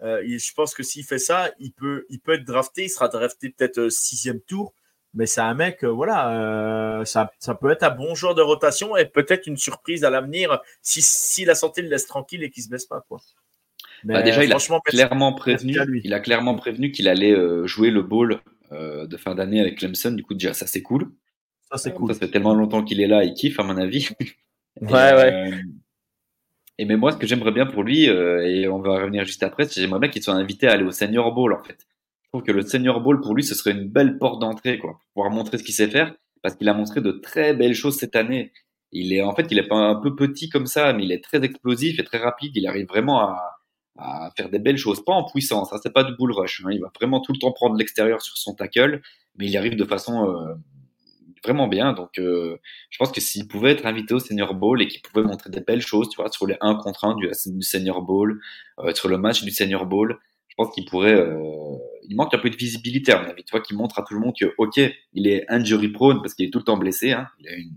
je pense que s'il fait ça, il peut, il peut être drafté. Il sera drafté peut-être sixième tour mais c'est un mec, euh, voilà, euh, ça, ça, peut être un bon joueur de rotation et peut-être une surprise à l'avenir si, si la santé le laisse tranquille et qu'il se baisse pas, quoi. Bah, déjà, il a clairement prévenu, il a clairement prévenu qu'il allait euh, jouer le ball de fin d'année avec Clemson. Du coup, déjà, ça c'est cool. Ça c'est cool. Ça fait tellement longtemps qu'il est là, il kiffe à mon avis. ouais, ouais. Et mais moi, ce que j'aimerais bien pour lui, et on va revenir juste après, j'aimerais bien qu'il soit invité à aller au Senior Bowl en fait trouve que le Senior Bowl, pour lui, ce serait une belle porte d'entrée, quoi, pour pouvoir montrer ce qu'il sait faire, parce qu'il a montré de très belles choses cette année. Il est, en fait, il est pas un peu petit comme ça, mais il est très explosif et très rapide. Il arrive vraiment à, à faire des belles choses, pas en puissance. Hein, c'est pas du bull rush. Hein, il va vraiment tout le temps prendre l'extérieur sur son tackle, mais il arrive de façon euh, vraiment bien. Donc, euh, je pense que s'il pouvait être invité au Senior Bowl et qu'il pouvait montrer des belles choses, tu vois, sur les 1 contre 1 du, Senior Bowl, euh, sur le match du Senior Bowl, je pense qu'il pourrait. Euh, il manque un peu de visibilité à mon avis. Tu vois, qui montre à tout le monde que, ok, il est injury prone parce qu'il est tout le temps blessé. Hein, il a une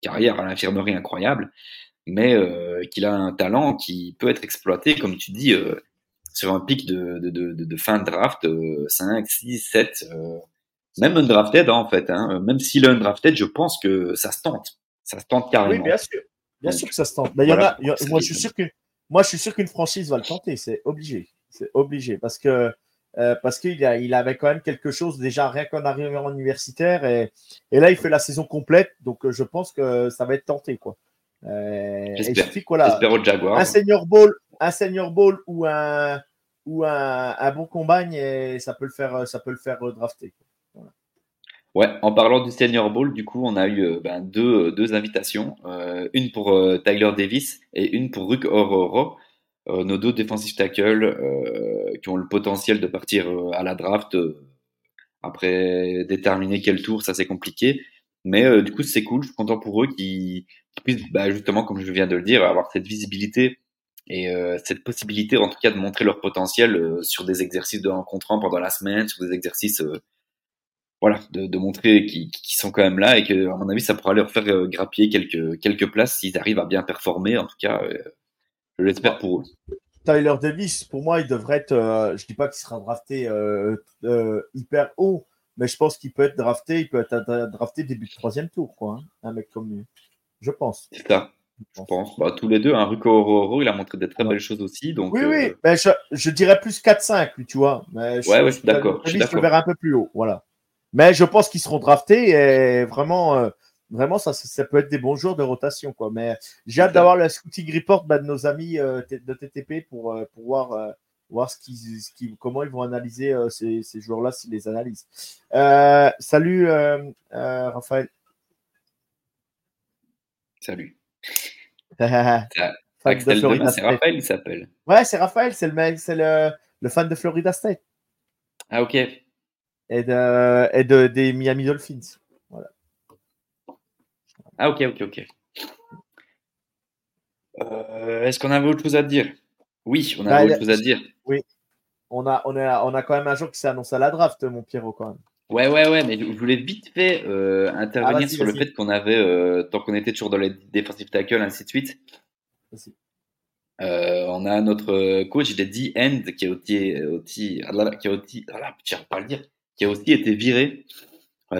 carrière à l'infirmerie incroyable, mais euh, qu'il a un talent qui peut être exploité, comme tu dis, euh, sur un pic de, de, de, de fin de draft, 5, 6, 7, même undrafted hein, en fait. Hein, même s'il est undrafted, je pense que ça se tente. Ça se tente carrément. Oui, bien sûr. Bien sûr que ça se tente. Mais il y en a, moi, je suis sûr que, moi, je suis sûr qu'une franchise va le tenter. C'est obligé. C'est obligé parce que euh, parce qu'il il avait quand même quelque chose déjà rien qu'en arrivant universitaire et, et, là il fait la saison complète donc euh, je pense que ça va être tenté quoi. Euh, J'espère voilà, au Jaguar. Un senior ball, un senior ball ou un ou un, un bon combine et ça peut le faire ça peut le faire drafter. Ouais, en parlant du Senior Bowl, du coup, on a eu ben, deux, deux invitations, une pour Tyler Davis et une pour Ruck Ororo. Euh, nos deux défensifs tackles euh, qui ont le potentiel de partir euh, à la draft après déterminer quel tour, ça c'est compliqué. Mais du coup, c'est cool. Je suis content pour eux qui, puissent, bah, justement, comme je viens de le dire, avoir cette visibilité et cette possibilité, en tout cas, de montrer leur potentiel sur des exercices de rencontrant pendant la semaine, sur des exercices, voilà, de, montrer qu'ils sont quand même là et que, à mon avis, ça pourra leur faire grappiller quelques quelques places s'ils arrivent à bien performer. En tout cas, je l'espère pour eux. Tyler Davis, pour moi, il devrait être. Euh, je dis pas qu'il sera drafté euh, euh, hyper haut, mais je pense qu'il peut être drafté. Il peut être drafté début de troisième tour, quoi. Hein, un mec comme lui. Je pense. C'est ça. Je pense. Bah, tous les deux, un hein, Ruko Oro, il a montré des très belles choses aussi. Donc, oui, oui. Mais je, dirais plus 4-5, lui, tu vois. Mais je, ouais, ouais, je suis d'accord. Je, le verrai un peu plus haut. Voilà. Mais je pense qu'ils seront draftés et vraiment vraiment, ça, ça peut être des bons jours de rotation. Quoi. Mais j'ai hâte d'avoir le scouting report bah, de nos amis euh, de TTP pour, euh, pour voir, euh, voir ce qui, comment ils vont analyser ces, ces joueurs-là, s'ils les analysent. salut, Raphaël. Salut. c'est Raphaël, il s'appelle. Ouais, c'est Raphaël, c'est le mec, c'est le, le, fan de Florida State. Ah, ok. Et, de, et de, des Miami Dolphins. Ah, ok, ok, ok. Euh, est-ce qu'on avait autre chose à dire? Oui, on avait bah, autre chose à dire. Oui. On a, on, a, on a quand même un jour qui s'est annoncé à la draft, mon Pierrot, quand même. Ouais, ouais, ouais, mais je voulais vite fait euh, intervenir ah, sur le fait qu'on avait, euh, tant qu'on était toujours dans les defensive tackle, ainsi de suite. on a notre coach des D-end qui a aussi, qui a aussi, pas le dire, qui a aussi été viré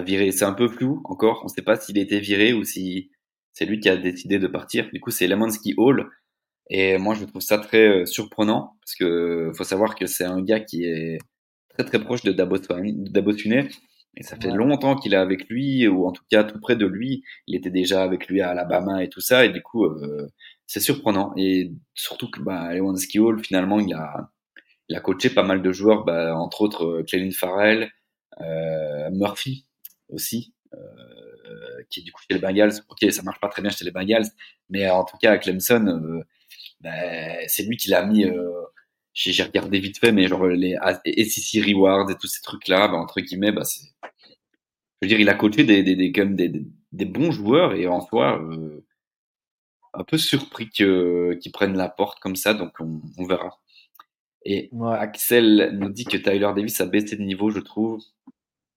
viré. C'est un peu flou encore. On ne sait pas s'il a été viré ou si c'est lui qui a décidé de partir. Du coup, c'est Lemansky Hall. Et moi, je trouve ça très euh, surprenant parce que faut savoir que c'est un gars qui est très très proche de Dabo Tuné. Et ça fait longtemps qu'il est avec lui, ou en tout cas tout près de lui. Il était déjà avec lui à Alabama et tout ça. Et du coup, euh, c'est surprenant. Et surtout que bah, Lewanski Hall, finalement, il a, il a coaché pas mal de joueurs, bah, entre autres euh, Clelin Farrell, euh, Murphy, aussi, euh, qui est du coup chez les Bengals. Ok, ça marche pas très bien chez les Bengals, mais en tout cas, Clemson, euh, ben, c'est lui qui l'a mis, euh, j'ai regardé vite fait, mais genre les SEC Rewards et tous ces trucs-là, bah, entre guillemets, bah, c'est, je veux dire, il a coaché des, des, des, comme des, des, bons joueurs et en soi, euh, un peu surpris que, qu'ils prennent la porte comme ça, donc on, on verra. Et Axel nous dit que Tyler Davis a baissé de niveau, je trouve.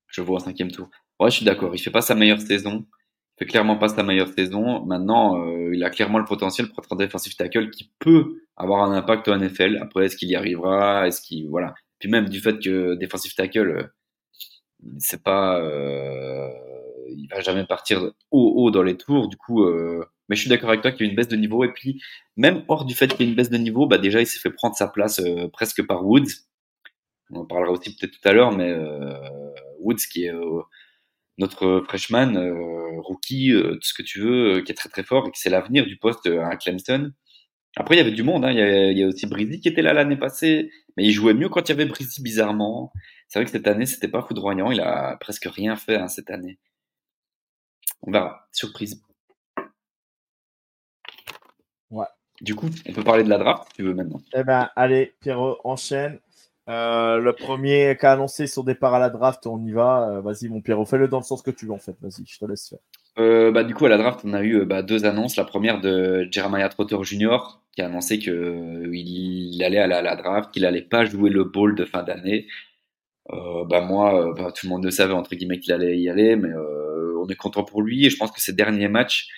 Je vois au cinquième tour. Ouais, je suis d'accord. Il fait pas sa meilleure saison. Fait clairement pas sa meilleure saison. Maintenant, euh, il a clairement le potentiel pour être un defensive tackle qui peut avoir un impact au NFL. Après, est-ce qu'il y arrivera? Est-ce qu'il voilà. Puis même du fait que defensive tackle, euh, c'est pas, euh, il va jamais partir haut haut dans les tours. Du coup, euh, mais je suis d'accord avec toi qu'il y a une baisse de niveau. Et puis, même hors du fait qu'il y ait une baisse de niveau, bah déjà, il s'est fait prendre sa place euh, presque par Woods. On en parlera aussi peut-être tout à l'heure, mais Woods qui est notre freshman, rookie, tout ce que tu veux, qui est très très fort et qui c'est l'avenir du poste à Clemson. Après, il y avait du monde. Hein. Il, y a, il, y a, aussi Brizzy qui était là l'année passée, mais il jouait mieux quand il y avait Brizzy, bizarrement. C'est vrai que cette année, c'était pas foudroyant. Il a presque rien fait hein, cette année. On verra. Surprise. Ouais. Du coup, on peut parler de la draft si tu veux maintenant. Eh ben, allez, Pierrot, enchaîne. Euh, le premier qui a annoncé son départ à la draft, on y va. Euh, vas-y, mon Pierrot, fais-le dans le sens que tu veux en fait. Vas-y, je te laisse faire. Euh, bah, du coup, à la draft, on a eu bah, deux annonces. La première de Jeremiah Trotter Jr., qui a annoncé qu'il il allait aller à la draft, qu'il allait pas jouer le bowl de fin d'année. bah, moi, bah, tout le monde le savait, entre guillemets, qu'il allait y aller, mais on est content pour lui. Et je pense que ces derniers matchs,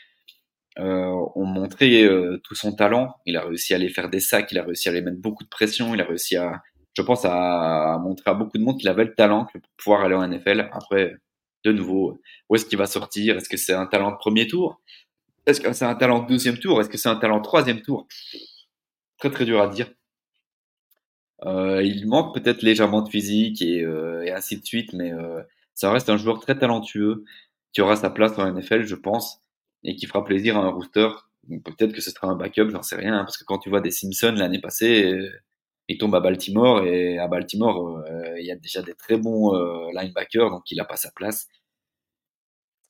ont montré tout son talent. Il a réussi à aller faire des sacs, il a réussi à aller mettre beaucoup de pression, il a réussi à, je pense, à, montrer à beaucoup de monde qu'il avait le talent pour pouvoir aller en NFL. Après, de nouveau, où est-ce qu'il va sortir? Est-ce que c'est un talent de premier tour? Est-ce que c'est un talent de deuxième tour? Est-ce que c'est un talent de troisième tour? Très très dur à dire. Euh, il manque peut-être légèrement de physique et, euh, ainsi de suite, mais euh, ça reste un joueur très talentueux qui aura sa place en NFL, je pense et qui fera plaisir à un rooster. Peut-être que ce sera un backup, j'en sais rien, hein, parce que quand tu vois des Simpsons l'année passée, il tombe à Baltimore et à Baltimore, euh, il y a déjà des très bons euh, linebackers, donc il n'a pas sa place.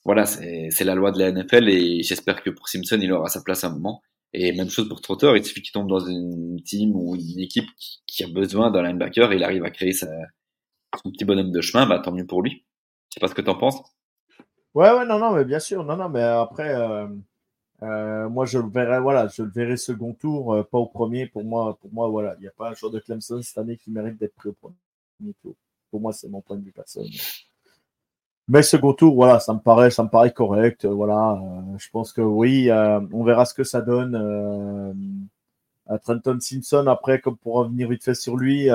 Voilà, c'est la loi de la NFL et j'espère que pour Simpson, il aura sa place à un moment. Et même chose pour Trotter, il suffit qu'il tombe dans une team ou une équipe qui, a besoin d'un linebacker et il arrive à créer son petit bonhomme de chemin, bah tant mieux pour lui. Je sais pas ce que tu en penses. Ouais, ouais, non, non, mais bien sûr. Non, non, mais après, euh, euh, moi, je le verrai, voilà, je le verrai second tour, euh, pas au premier. Pour moi, pour moi, voilà, il n'y a pas un joueur de Clemson cette année qui mérite d'être pris au premier tour. Pour moi, c'est mon point de vue personnel. Mais second tour, voilà, ça me paraît, ça me paraît correct. voilà, je pense que oui, on verra ce que ça donne. à Trenton Simpson, après, comme pour revenir vite fait sur lui,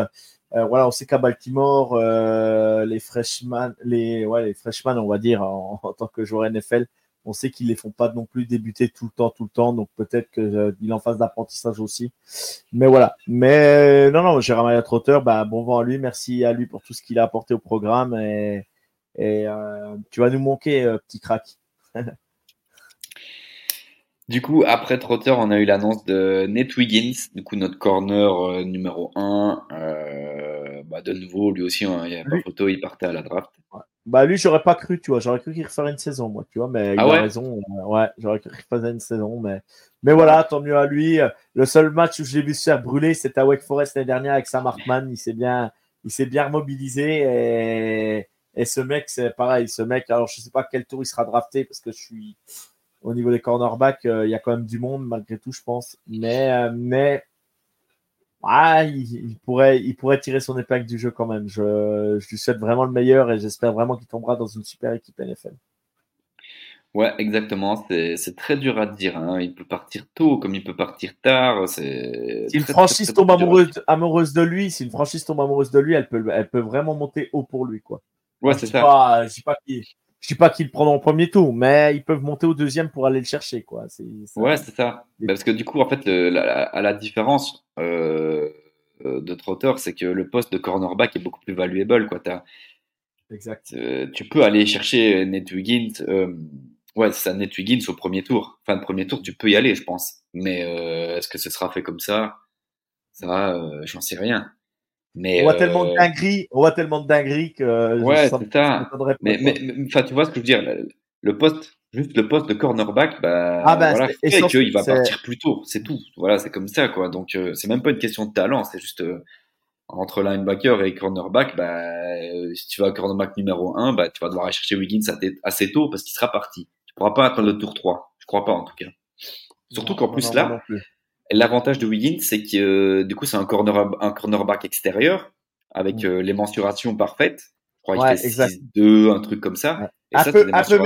euh, voilà, on sait qu'à Baltimore, euh, les freshmen, les, ouais, les freshmen, on va dire, en, tant que joueur NFL, on sait qu'ils les font pas non plus débuter tout le temps, tout le temps. Donc peut-être qu'il euh, en fasse d'apprentissage aussi. Mais voilà. Mais non, non, Jérémy Trotter, bah, bon vent à lui. Merci à lui pour tout ce qu'il a apporté au programme. Et, et tu vas nous manquer, petit crack. Du coup, après Trotter, on a eu l'annonce de Nate Wiggins, du coup notre corner euh, numéro 1. Euh, bah, de nouveau, lui aussi, hein, il y a pas photo, il partait à la draft. Bah lui, j'aurais pas cru, tu vois, j'aurais cru qu'il referait une saison, moi, tu vois, mais il ah a raison. Euh, ouais, j'aurais cru qu'il refaisait une saison, mais mais voilà, tant mieux à lui. Le seul match où je l'ai vu se faire brûler, c'était à Wake Forest l'année dernière avec Sam Hartman. Il s'est bien, il s'est bien mobilisé et, et ce mec, c'est pareil, ce mec. Alors je sais pas quel tour il sera drafté parce que je suis au niveau des cornerbacks, euh, il y a quand même du monde malgré tout, je pense. Mais, euh, mais ah, il, pourrait, il pourrait tirer son épingle du jeu quand même. Je, je lui souhaite vraiment le meilleur et j'espère vraiment qu'il tombera dans une super équipe NFL. Ouais, exactement. C'est très dur à dire. Hein. Il peut partir tôt comme il peut partir tard. Si une franchise tombe amoureuse, amoureuse, de lui, si une franchise tombe amoureuse de lui, elle peut, elle peut vraiment monter haut pour lui. Quoi. Ouais, c'est ça. Pas, je dis pas qu'il je dis pas qu'ils le prendront au premier tour, mais ils peuvent monter au deuxième pour aller le chercher, quoi. ouais, c'est ça. Parce que du coup, en fait, à la différence euh, de Trotter, c'est que le poste de cornerback est beaucoup plus valuable, quoi. exact. Euh, tu peux aller chercher Ned Wiggins. Euh, ouais, c'est ça, Ned Wiggins au premier tour. Fin de premier tour, tu peux y aller, je pense. Mais est-ce que ce sera fait comme ça? Ça, j'en sais rien. Mais, on voit tellement de euh, dingueries, on voit tellement de dingueries que. Ouais, c'est ça. Mais, mais, enfin, tu vois ce que je veux dire. Le, poste Juste le poste de cornerback, bah, ah bah, voilà, fait qu'il va partir plus tôt, c'est tout. Voilà, c'est comme ça, quoi. Donc, euh, c'est même pas une question de talent, c'est juste euh, entre linebacker et cornerback, bah, euh, si tu vas à cornerback numéro 1, bah, tu vas devoir aller chercher Wiggins assez tôt parce qu'il sera parti. Tu pourras pas attendre le tour 3. Je crois pas, en tout cas. Surtout qu'en plus, là, l'avantage de Wiggins, c'est que, du coup, c'est un, corner, un cornerback extérieur avec mm. les mensurations parfaites. Je crois qu'il fait 6-2, un truc comme ça un peu, un peu,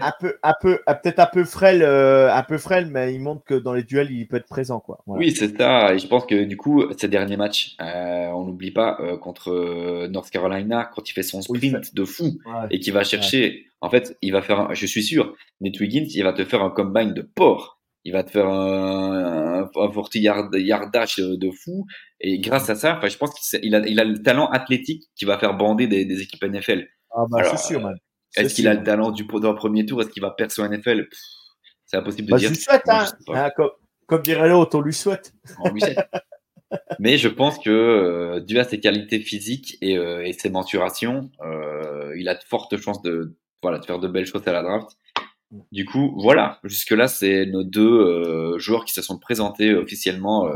un peu, un peu, peut-être un peu frêle, euh, un peu frêle, mais il montre que dans les duels, il peut être présent, quoi. Oui, c'est ça. Et je pense que du coup, ces derniers matchs, euh, on n'oublie pas euh, contre North Carolina quand il fait son sprint de fou et qu'il va chercher. En fait, il va faire. je suis sûr, Nate Wiggins, il va te faire un combine de porc. Il va te faire un, un, un 40 yard, yardage de fou. Et grâce à ça, enfin, je pense qu'il a, il a le talent athlétique qui va faire bander des, des équipes NFL. Ah bah, c'est sûr, man. Est-ce qu'il a le talent du d'un premier tour? Est-ce qu'il va percer au NFL C'est impossible de bah, dire. Je lui souhaite, hein. hein comme, dirait l'autre, on lui souhaite. Mais je pense que, euh, dû à ses qualités physiques et, euh, et ses mensurations, euh, il a de fortes chances de, voilà, de faire de belles choses à la draft. Du coup, voilà, jusque-là, c'est nos deux joueurs qui se sont présentés officiellement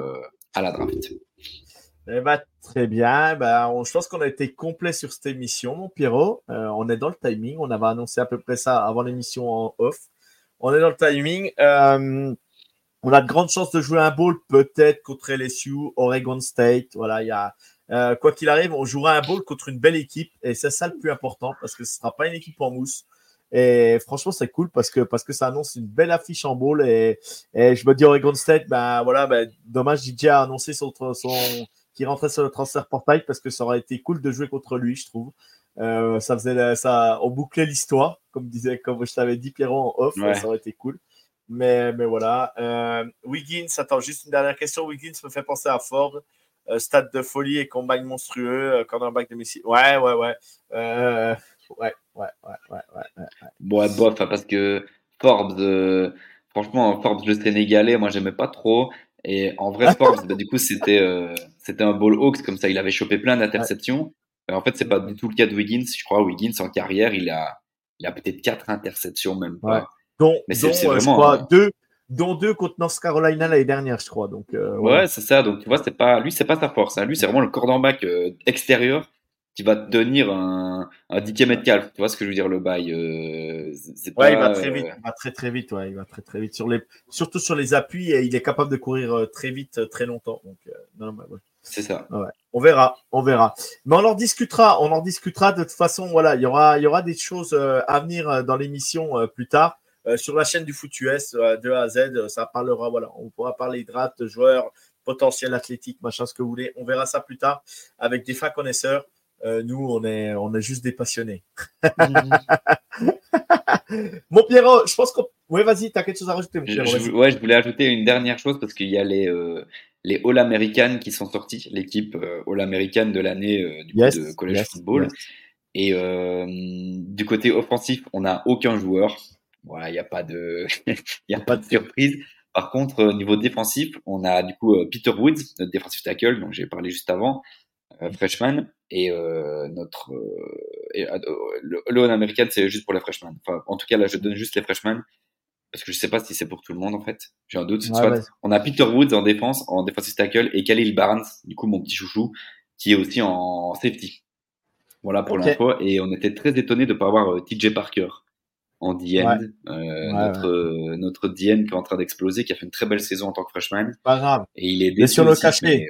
à la draft. Eh ben, très bien. Ben, on, je pense qu'on a été complet sur cette émission, mon Pierrot. Euh, on est dans le timing. On avait annoncé à peu près ça avant l'émission en off. On est dans le timing. Euh, on a de grandes chances de jouer un bowl, peut-être contre LSU, Oregon State. Voilà, il y a. Euh, quoi qu'il arrive, on jouera un bowl contre une belle équipe et c'est ça le plus important parce que ce sera pas une équipe en mousse. Et franchement, c'est cool parce que, parce que ça annonce une belle affiche en bowl. Et, et je me dis Oregon State, ben voilà, ben, dommage, DJ a annoncé son, son, qui rentrait sur le transfert portail parce que ça aurait été cool de jouer contre lui, je trouve. Euh, ça faisait ça, on bouclait l'histoire, comme disait, comme je t'avais dit Pierrot en off, ça aurait été cool. Mais, mais voilà. Euh, Wiggins, attends, juste une dernière question. Wiggins me fait penser à Ford. Euh, stade de folie et combat monstrueux, euh, cornerback de Messi. Ouais, ouais, ouais. Euh, ouais, ouais, ouais, ouais, ouais, Bon, bof, parce que Forbes, franchement, Forbes le Sénégalais, moi, j'aimais pas trop. Et en vrai, Forbes, bah, du coup, c'était euh, c'était un ball hawks comme ça. Il avait chopé plein d'interceptions. En fait, c'est pas du tout le cas de Wiggins. Je crois Wiggins en carrière, il a il a peut-être quatre interceptions même pas. Dont, Mais c'est euh, vraiment deux dont deux contre North Carolina l'année dernière, je crois. Donc euh, ouais, c'est ça. Donc tu vois, c'est pas lui, c'est pas sa force. Hein. Lui, c'est vraiment le cornerback extérieur qui va tenir un, un mètre calme. Tu vois ce que je veux dire, le bail euh, Ouais, il va très vite. Il va très très vite. Ouais, il va très très vite sur les, surtout sur les appuis et il est capable de courir euh, très vite, euh, très longtemps. Donc non, ouais. C'est ça. Ouais. On verra, on verra. Mais on en discutera. On en discutera de toute façon. Voilà, il y aura, il y aura des choses à venir dans l'émission plus tard. sur la chaîne du Foot US de A à Z, ça parlera. Voilà, on pourra parler draft, joueurs, potentiel athlétique, machin, ce que vous voulez. On verra ça plus tard avec des fins connaisseurs. Euh, nous, on est, on est juste des passionnés. Mon Pierrot, je pense qu'on. Oui, vas-y, t'as quelque chose à rajouter, mon Pierrot. Je, ouais, je voulais ajouter une dernière chose parce qu'il y a les, euh, les All-American qui sont sortis, l'équipe euh, All-American de l'année du de College Football. Et du côté offensif, on n'a aucun joueur. Voilà, il n'y a pas de, il a pas de surprise. Par contre, au niveau défensif, on a du coup Peter Woods, notre défensif tackle, dont j'ai parlé juste avant, freshman, et euh, notre euh, et, euh, le, le américain c'est juste pour les freshmen. Enfin, en tout cas là, je donne juste les freshmen parce que je sais pas si c'est pour tout le monde en fait. J'ai un doute. on a Peter Woods en défense, en defensive tackle et Khalil Barnes, du coup mon petit chouchou, qui est aussi en safety. Voilà pour l'info. Et on était très étonné de pas avoir TJ Parker en DN, euh, notre notre DN qui est en train d'exploser, qui a fait une très belle saison en tant que freshman. Pas grave. Et il est Mais sur le cachet.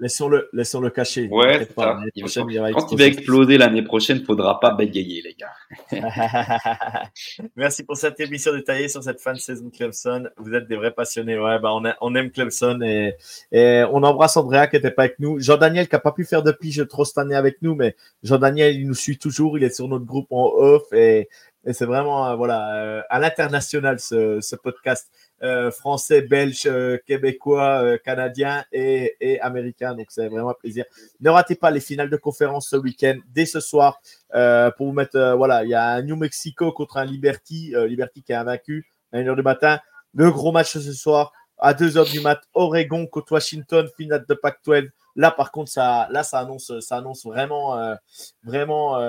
Laissons-le, laissons-le cacher. Ouais, Quand il va exploser l'année prochaine, faudra pas bégayer, les gars. Merci pour cette émission détaillée sur cette fin de saison Clemson. Vous êtes des vrais passionnés. Ouais, bah, on, on aime Clemson et, et on embrasse Andrea qui n'était pas avec nous. Jean-Daniel qui n'a pas pu faire de pige trop cette année avec nous, mais Jean-Daniel, il nous suit toujours. Il est sur notre groupe en off et, et c'est vraiment, euh, voilà, euh, à l'international ce, podcast. Euh, français, belge, québécois, canadien et, et américain. Donc c'est vraiment un plaisir. Ne ratez pas les finales de conférence ce week-end, dès ce soir, pour vous mettre. voilà, il y a un New Mexico contre un Liberty, Liberty qui est invaincu à 1h du matin. Le gros match ce soir à 2h du mat, Oregon contre Washington, finale de Pac-12. Là, par contre, ça, là, ça annonce, ça annonce vraiment, vraiment.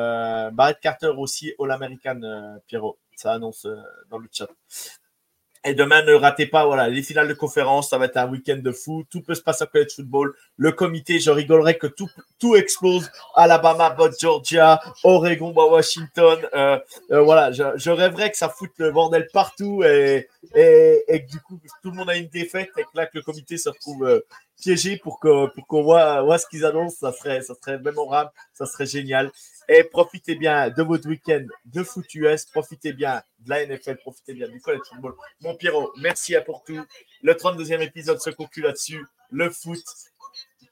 Barrett Carter aussi, All-American, Pierrot. ça annonce dans le chat. Et demain, ne ratez pas voilà, les finales de conférence. Ça va être un week-end de fou. Tout peut se passer en college football. Le comité, je rigolerais que tout, tout explose. Alabama, bot Georgia, Oregon, bas Washington. Euh, euh, voilà, je, je, rêverais que ça foute le bordel partout et, et, et, que du coup, tout le monde a une défaite et que là, que le comité se retrouve euh, piégé pour qu'on pour qu'on voit, voit ce qu'ils annoncent. Ça serait, ça serait mémorable. Ça serait génial. Et profitez bien de votre week-end de foot US. Profitez bien de la NFL. Profitez bien du college football. Mon Pierrot, merci à pour tout. Le 32e épisode se conclut là-dessus. Le foot,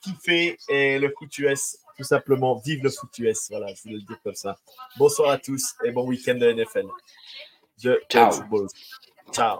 kiffer et le foot US, tout simplement. Vive le foot US. Voilà, je voulais le dire comme ça. Bonsoir à tous et bon week-end de NFL. De Ciao. football. Ciao.